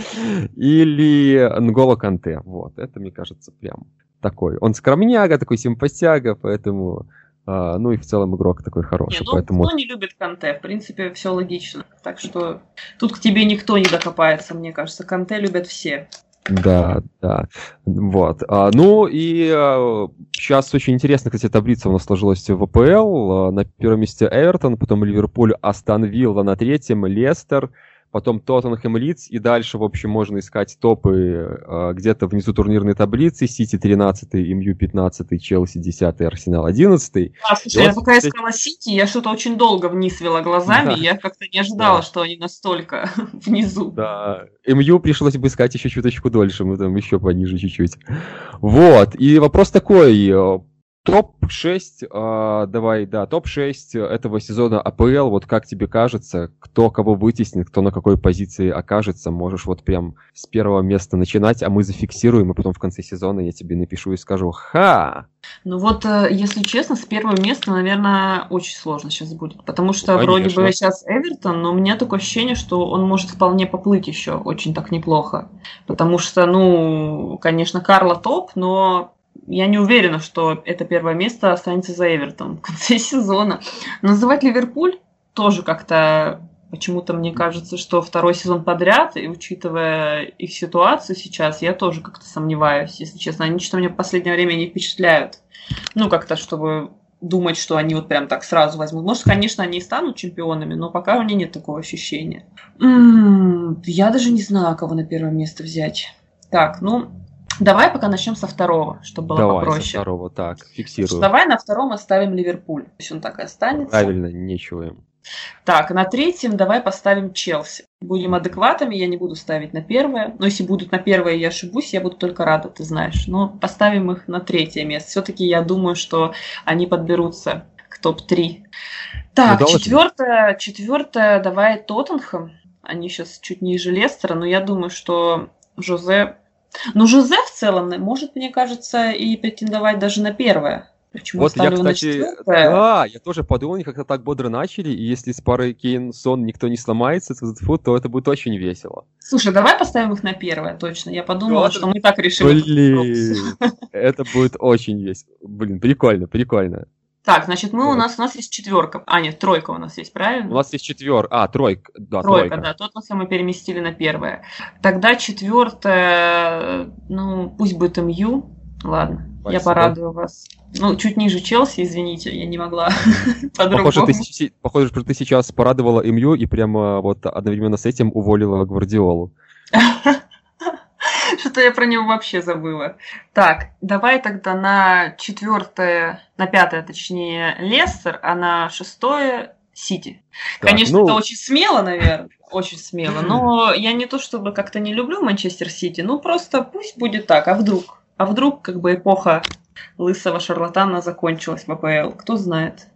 или Нголо Канте. Вот, это, мне кажется, прям такой. Он скромняга, такой симпатяга, поэтому а, ну и в целом игрок такой хороший. Не, ну, поэтому... Кто не любит Канте? В принципе, все логично. Так что тут к тебе никто не докопается, мне кажется. Канте любят все. Да, да. Вот. А, ну и а, сейчас очень интересно, кстати, таблица у нас сложилась в АПЛ. А, на первом месте Эвертон, потом Ливерпуль, Астон Вилла на третьем, Лестер, потом Тоттенхэм Лидс, и дальше, в общем, можно искать топы э, где-то внизу турнирной таблицы. Сити 13, МЮ 15, Челси 10, Арсенал 11. А, слушай, я пока искала Сити, я что-то очень долго вниз вела глазами, да. я как-то не ожидала, да. что они настолько внизу. Да, МЮ пришлось бы искать еще чуточку дольше, мы там еще пониже чуть-чуть. Вот, и вопрос такой, э, Топ-6, э, а, давай, да, топ-6 этого сезона АПЛ, вот как тебе кажется, кто кого вытеснит, кто на какой позиции окажется, можешь вот прям с первого места начинать, а мы зафиксируем, и потом в конце сезона я тебе напишу и скажу «Ха!» Ну вот, э, если честно, с первого места, наверное, очень сложно сейчас будет, потому что ну, вроде бы сейчас Эвертон, но у меня такое ощущение, что он может вполне поплыть еще очень так неплохо, потому что, ну, конечно, Карла топ, но я не уверена, что это первое место останется за Эвертом в конце сезона. Называть Ливерпуль тоже как-то почему-то мне кажется, что второй сезон подряд, и учитывая их ситуацию сейчас, я тоже как-то сомневаюсь, если честно. Они что-то меня в последнее время не впечатляют. Ну, как-то, чтобы думать, что они вот прям так сразу возьмут. Может, конечно, они и станут чемпионами, но пока у меня нет такого ощущения. М-м, я даже не знаю, кого на первое место взять. Так, ну, Давай пока начнем со второго, чтобы было Давай, попроще. со второго, так, фиксирую. Давай на втором оставим Ливерпуль. Пусть он так и останется. Правильно, нечего им. Так, на третьем давай поставим Челси. Будем адекватами, я не буду ставить на первое. Но если будут на первое, я ошибусь, я буду только рада, ты знаешь. Но поставим их на третье место. Все-таки я думаю, что они подберутся к топ-3. Так, четвертое, четвертое, давай Тоттенхэм. Они сейчас чуть ниже Лестера, но я думаю, что Жозе... Ну, Жозе в целом может, мне кажется, и претендовать даже на первое. Почему вот я, кстати, да, я тоже подумал, они как-то так бодро начали, и если с парой Кейн Сон никто не сломается, то это будет очень весело. Слушай, давай поставим их на первое, точно. Я подумала, вот. что мы так решили. Блин, это будет очень весело. Блин, прикольно, прикольно. Так, значит, мы вот. у нас у нас есть четверка. А, нет, тройка у нас есть, правильно? У нас есть четверка. А, тройка. Да, тройка, тройка. да. Тот мы переместили на первое. Тогда четвертое, ну, пусть будет МЮ. Ладно, Спасибо. я порадую вас. Ну, чуть ниже Челси, извините, я не могла по-другому. Похоже, ты, похоже, что ты сейчас порадовала МЮ и прямо вот одновременно с этим уволила Гвардиолу. Что-то я про него вообще забыла. Так, давай тогда на четвертое, на пятое, точнее, Лестер, а на шестое Сити. Конечно, ну... это очень смело, наверное, очень смело, но я не то чтобы как-то не люблю Манчестер Сити, ну просто пусть будет так, а вдруг? А вдруг как бы эпоха лысого шарлатана закончилась в АПЛ? Кто знает.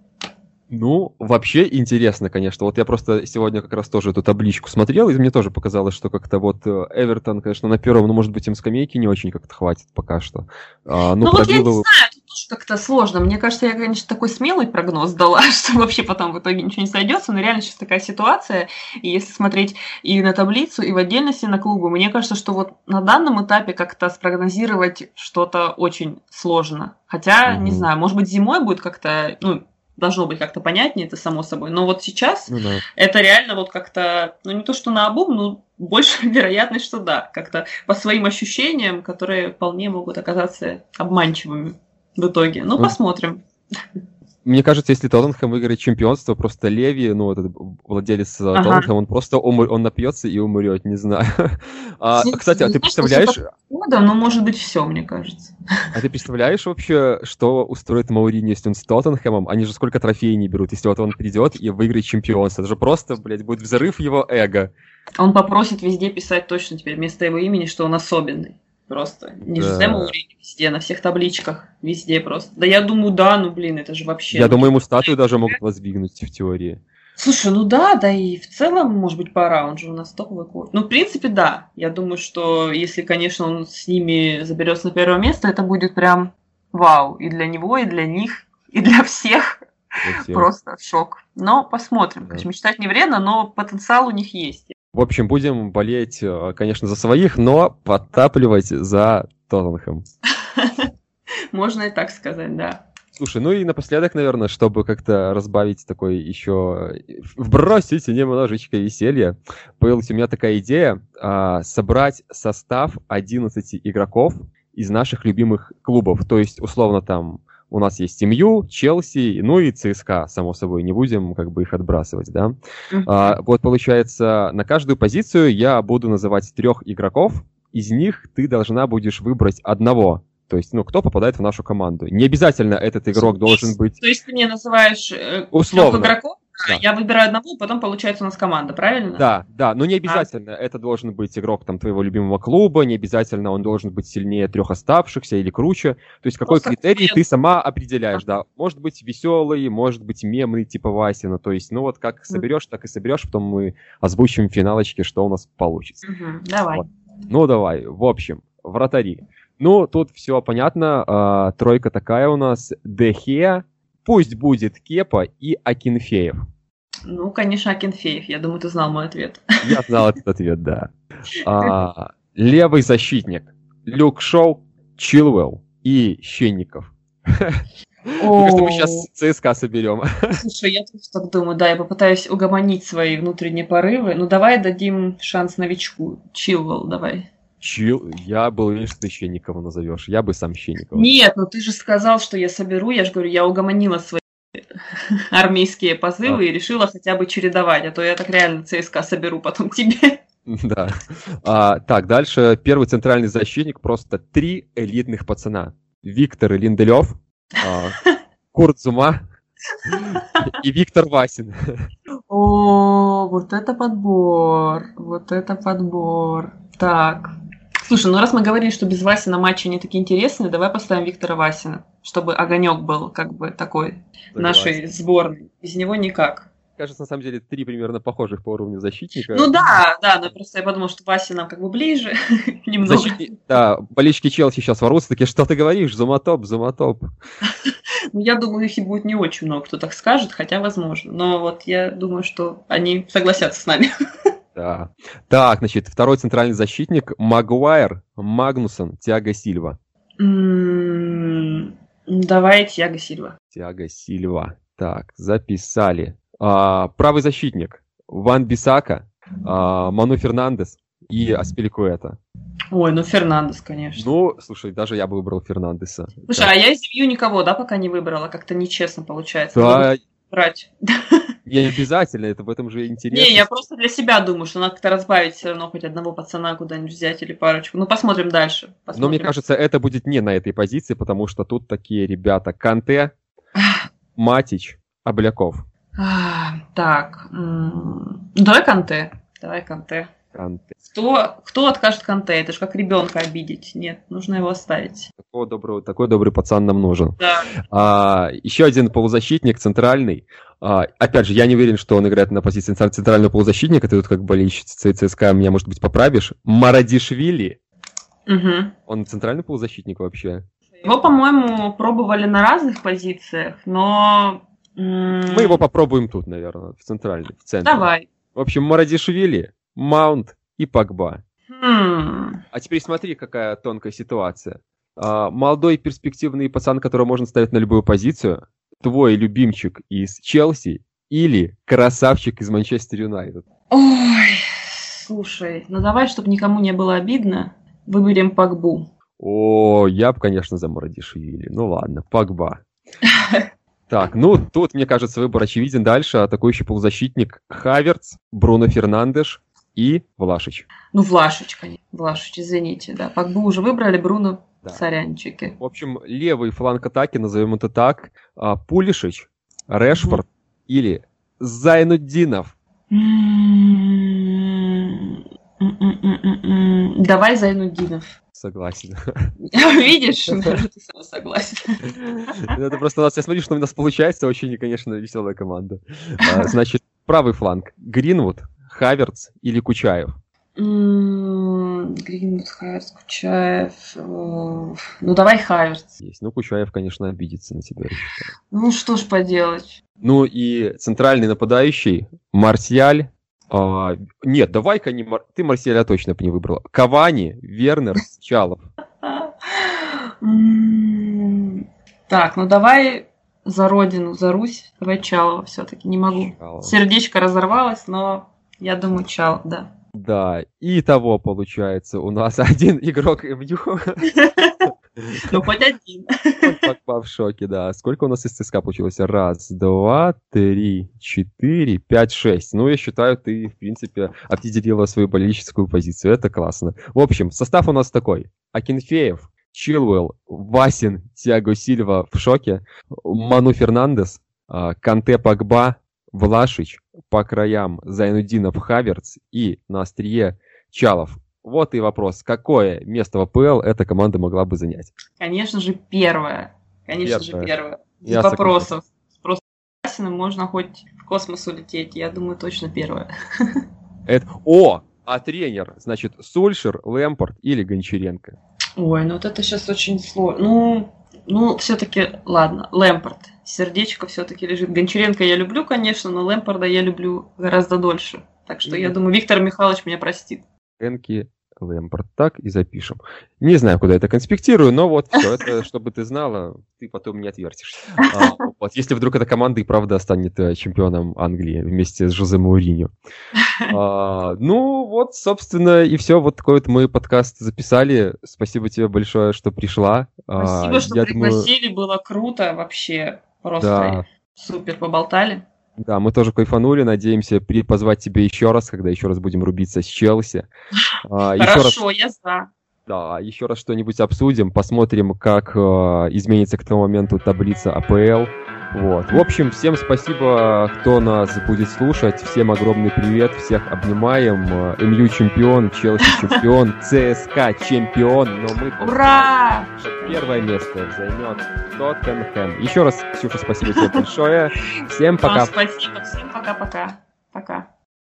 Ну, вообще интересно, конечно. Вот я просто сегодня как раз тоже эту табличку смотрел, и мне тоже показалось, что как-то вот э, Эвертон, конечно, на первом, ну, может быть, им скамейки не очень как-то хватит пока что. А, ну, ну вот я не знаю, тут тоже как-то сложно. Мне кажется, я, конечно, такой смелый прогноз дала, что вообще потом в итоге ничего не сойдется, но реально сейчас такая ситуация, и если смотреть и на таблицу, и в отдельности на клубы, мне кажется, что вот на данном этапе как-то спрогнозировать что-то очень сложно. Хотя, угу. не знаю, может быть, зимой будет как-то, ну, должно быть как-то понятнее, это само собой. Но вот сейчас ну, да. это реально вот как-то, ну не то что на обум, но больше вероятность, что да, как-то по своим ощущениям, которые вполне могут оказаться обманчивыми в итоге. Ну, ну посмотрим. Мне кажется, если Тоттенхэм выиграет чемпионство, просто Леви, ну, этот владелец э, ага. Тоттенхэма, он просто умр... он напьется и умрет, не знаю. а, не, кстати, а ты представляешь... Да, но может быть все, мне кажется. А ты представляешь вообще, что устроит Маурини, если он с Тоттенхэмом? Они же сколько трофеев не берут, если вот он придет и выиграет чемпионство. Это же просто, блядь, будет взрыв его эго. Он попросит везде писать точно теперь вместо его имени, что он особенный. Просто. Не да. Жозе Маурини везде, на всех табличках, везде просто. Да я думаю, да, ну блин, это же вообще... Я думаю, ему статую даже могут воздвигнуть в теории. Слушай, ну да, да и в целом, может быть, пора, он же у нас топовый коуч. Ну, в принципе, да. Я думаю, что если, конечно, он с ними заберется на первое место, это будет прям вау. И для него, и для них, и для всех. Для всех. Просто шок. Но посмотрим. Да. Конечно, мечтать не вредно, но потенциал у них есть. В общем, будем болеть, э, конечно, за своих, но подтапливать за Тоттенхэм. Можно и так сказать, да. Слушай, ну и напоследок, наверное, чтобы как-то разбавить такой еще... Вбросить немножечко веселья, появилась у меня такая идея а, собрать состав 11 игроков из наших любимых клубов. То есть, условно, там у нас есть МЮ, Челси, ну и ЦСКА, само собой, не будем как бы их отбрасывать, да. Uh-huh. А, вот получается, на каждую позицию я буду называть трех игроков, из них ты должна будешь выбрать одного. То есть, ну, кто попадает в нашу команду. Не обязательно этот игрок должен быть... То есть ты мне называешь э, Условно. игроков, да. Я выбираю одного, потом получается у нас команда, правильно? Да, да, но не а. обязательно. А. Это должен быть игрок там твоего любимого клуба, не обязательно он должен быть сильнее трех оставшихся или круче. То есть какой Просто критерий ты сама определяешь, да. Может быть веселый, может быть мемный, типа Васина. То есть, ну вот как соберешь, так и соберешь, потом мы озвучим в финалочке, что у нас получится. Угу, давай. Вот. Ну давай, в общем, вратари. Ну, тут все понятно. А, тройка такая у нас. Дехе, пусть будет Кепа и Акинфеев. Ну, конечно, Акинфеев. Я думаю, ты знал мой ответ. Я знал этот ответ, да. А, левый защитник. Люк Шоу, Чилвелл и Щенников. Только что мы сейчас ЦСКА соберем. Слушай, я тоже так думаю, да, я попытаюсь угомонить свои внутренние порывы. Ну, давай дадим шанс новичку. Чилвелл, давай. Чил, я был уверен, что ты Щенникова назовешь. Я бы сам Щенникова. Нет, ну ты же сказал, что я соберу. Я же говорю, я угомонила свои армейские позывы а. и решила хотя бы чередовать, а то я так реально ЦСКА соберу потом тебе. Да. А, так, дальше первый центральный защитник, просто три элитных пацана. Виктор Линделев, а, Курт Зума и Виктор Васин. О, вот это подбор. Вот это подбор. Так. Слушай, ну раз мы говорили, что без Васина матчи не такие интересные, давай поставим Виктора Васина, чтобы огонек был как бы такой Согласен. нашей сборной. Без него никак. Кажется, на самом деле, три примерно похожих по уровню защитника. Ну да, да, но просто я подумала, что Вася нам как бы ближе немного. Защитни- Да, болельщики Челси сейчас ворвутся, такие, что ты говоришь, зумотоп, зумотоп. Ну, я думаю, их и будет не очень много, кто так скажет, хотя возможно. Но вот я думаю, что они согласятся с нами. Да. Так, значит, второй центральный защитник Магуайр, Магнусон, Тиаго Сильва. М, Давай Тиаго Сильва. Тиаго Сильва. Так, записали. А, правый защитник Ван Бисака, а, Ману Фернандес и Аспиликуэта. Ой, ну Фернандес, конечно. Ну, слушай, даже я бы выбрал Фернандеса. Слушай, а я из семью никого, да, пока не выбрала. Как-то нечестно получается. Да, брать. не обязательно, это в этом же интересно. Не, я просто для себя думаю, что надо как-то разбавить все равно хоть одного пацана куда-нибудь взять или парочку. Ну, посмотрим дальше. Но Посмотрим. мне кажется, это будет не на этой позиции, потому что тут такие ребята Канте, Матич, Обляков. Так, давай Канте. Давай Канте. Канте. Кто, кто откажет Канте? Это же как ребенка обидеть. Нет, нужно его оставить. Такой добрый, такой добрый пацан нам нужен. Да. А, еще один полузащитник центральный. А, опять же, я не уверен, что он играет на позиции центр- центрального полузащитника. Ты тут как болельщица ЦСКА меня, может быть, поправишь. Марадишвили. Мгм. Он центральный полузащитник вообще? Его, по-моему, пробовали на разных позициях, но... Мы его попробуем тут, наверное, в центральной, в центре. Давай. В общем, Марадишвили, Маунт и Погба. Хм. А теперь смотри, какая тонкая ситуация. А, молодой перспективный пацан, которого можно ставить на любую позицию, твой любимчик из Челси или красавчик из Манчестер Юнайтед. Ой, слушай, ну давай, чтобы никому не было обидно, выберем Пакбу. О, я бы, конечно, за Марадишвили. Ну ладно, Погба. Так, ну тут, мне кажется, выбор очевиден. Дальше атакующий полузащитник Хаверц, Бруно Фернандеш и Влашич. Ну, Влашич, конечно. Влашич, извините, да. Пакбу уже выбрали, Бруно, Да. сорянчики. В общем, левый фланг атаки, назовем это так, а, Пулишич, Решфорд или Зайнуддинов. М, м-м-м-м-м. Давай Зайнуддинов. Согласен. Видишь, ты сам согласен. Ну, Это просто у нас, я смотрю, что у нас получается, очень, конечно, веселая команда. А, Значит, правый фланг. Гринвуд, Хаверц или Кучаев? Гринвуд, Хаверс, Кучаев. э, Ну, давай Хаверс. Есть. Ну, Кучаев, конечно, обидится на тебя. Ну, что ж поделать. Ну и центральный нападающий Марсиаль. а, нет, давай-ка не Мар- ты Марсиаля точно бы не выбрала. Кавани, Вернер, Чалов. Так, ну давай за родину, за Русь. Давай Чалова все-таки, не могу. Сердечко разорвалось, но я думаю, Чал, да. Да, и того получается у нас один игрок МЮ. Ну, хоть один. Погба в шоке, да. Сколько у нас из ЦСКА получилось? Раз, два, три, четыре, пять, шесть. Ну, я считаю, ты, в принципе, определила свою болельческую позицию. Это классно. В общем, состав у нас такой. Акинфеев, Чилуэлл, Васин, Тиаго Сильва в шоке, Ману Фернандес, а, Канте Погба, Влашич, по краям Зайнудинов Хаверц и на острие Чалов. Вот и вопрос, какое место в АПЛ эта команда могла бы занять? Конечно же, первое. Конечно же, Первое. первое. Без Я вопросов. Просто можно хоть в космос улететь. Я думаю, точно первое. Это... О! А тренер, значит, Сульшер, Лэмпорт или Гончаренко? Ой, ну вот это сейчас очень сложно. Ну, ну, все-таки, ладно, Лэмпорт. Сердечко все-таки лежит. Гончаренко я люблю, конечно, но Лэмпорда я люблю гораздо дольше. Так что я Мгм. думаю, Виктор Михайлович меня простит. Энки, Лэмпорт. Так и запишем. Не знаю, куда это конспектирую, но вот все это, чтобы ты знала, ты потом не отвертишься. А, вот, если вдруг эта команда и правда станет э, чемпионом Англии вместе с Жозе Мауриньо. А, ну, вот, собственно, и все. Вот такой вот мы подкаст записали. Спасибо тебе большое, что пришла. А, Спасибо, что я думаю, пригласили, было круто вообще. Просто Да. супер поболтали. Да, мы тоже кайфанули, надеемся позвать тебя еще раз, когда еще раз будем рубиться с Челси. А, Хорошо, я за. да, еще раз что-нибудь обсудим, посмотрим, как э, изменится к тому моменту таблица АПЛ. Вот. В общем, всем спасибо, кто нас будет слушать. Всем огромный привет, всех обнимаем. МЮ чемпион, Челси чемпион, ЦСКА чемпион, но мы... Ура! Первое место займет Тоттенхэм. Еще раз, Ксюша, спасибо тебе большое. Всем пока. Вам спасибо, всем пока-пока. Пока.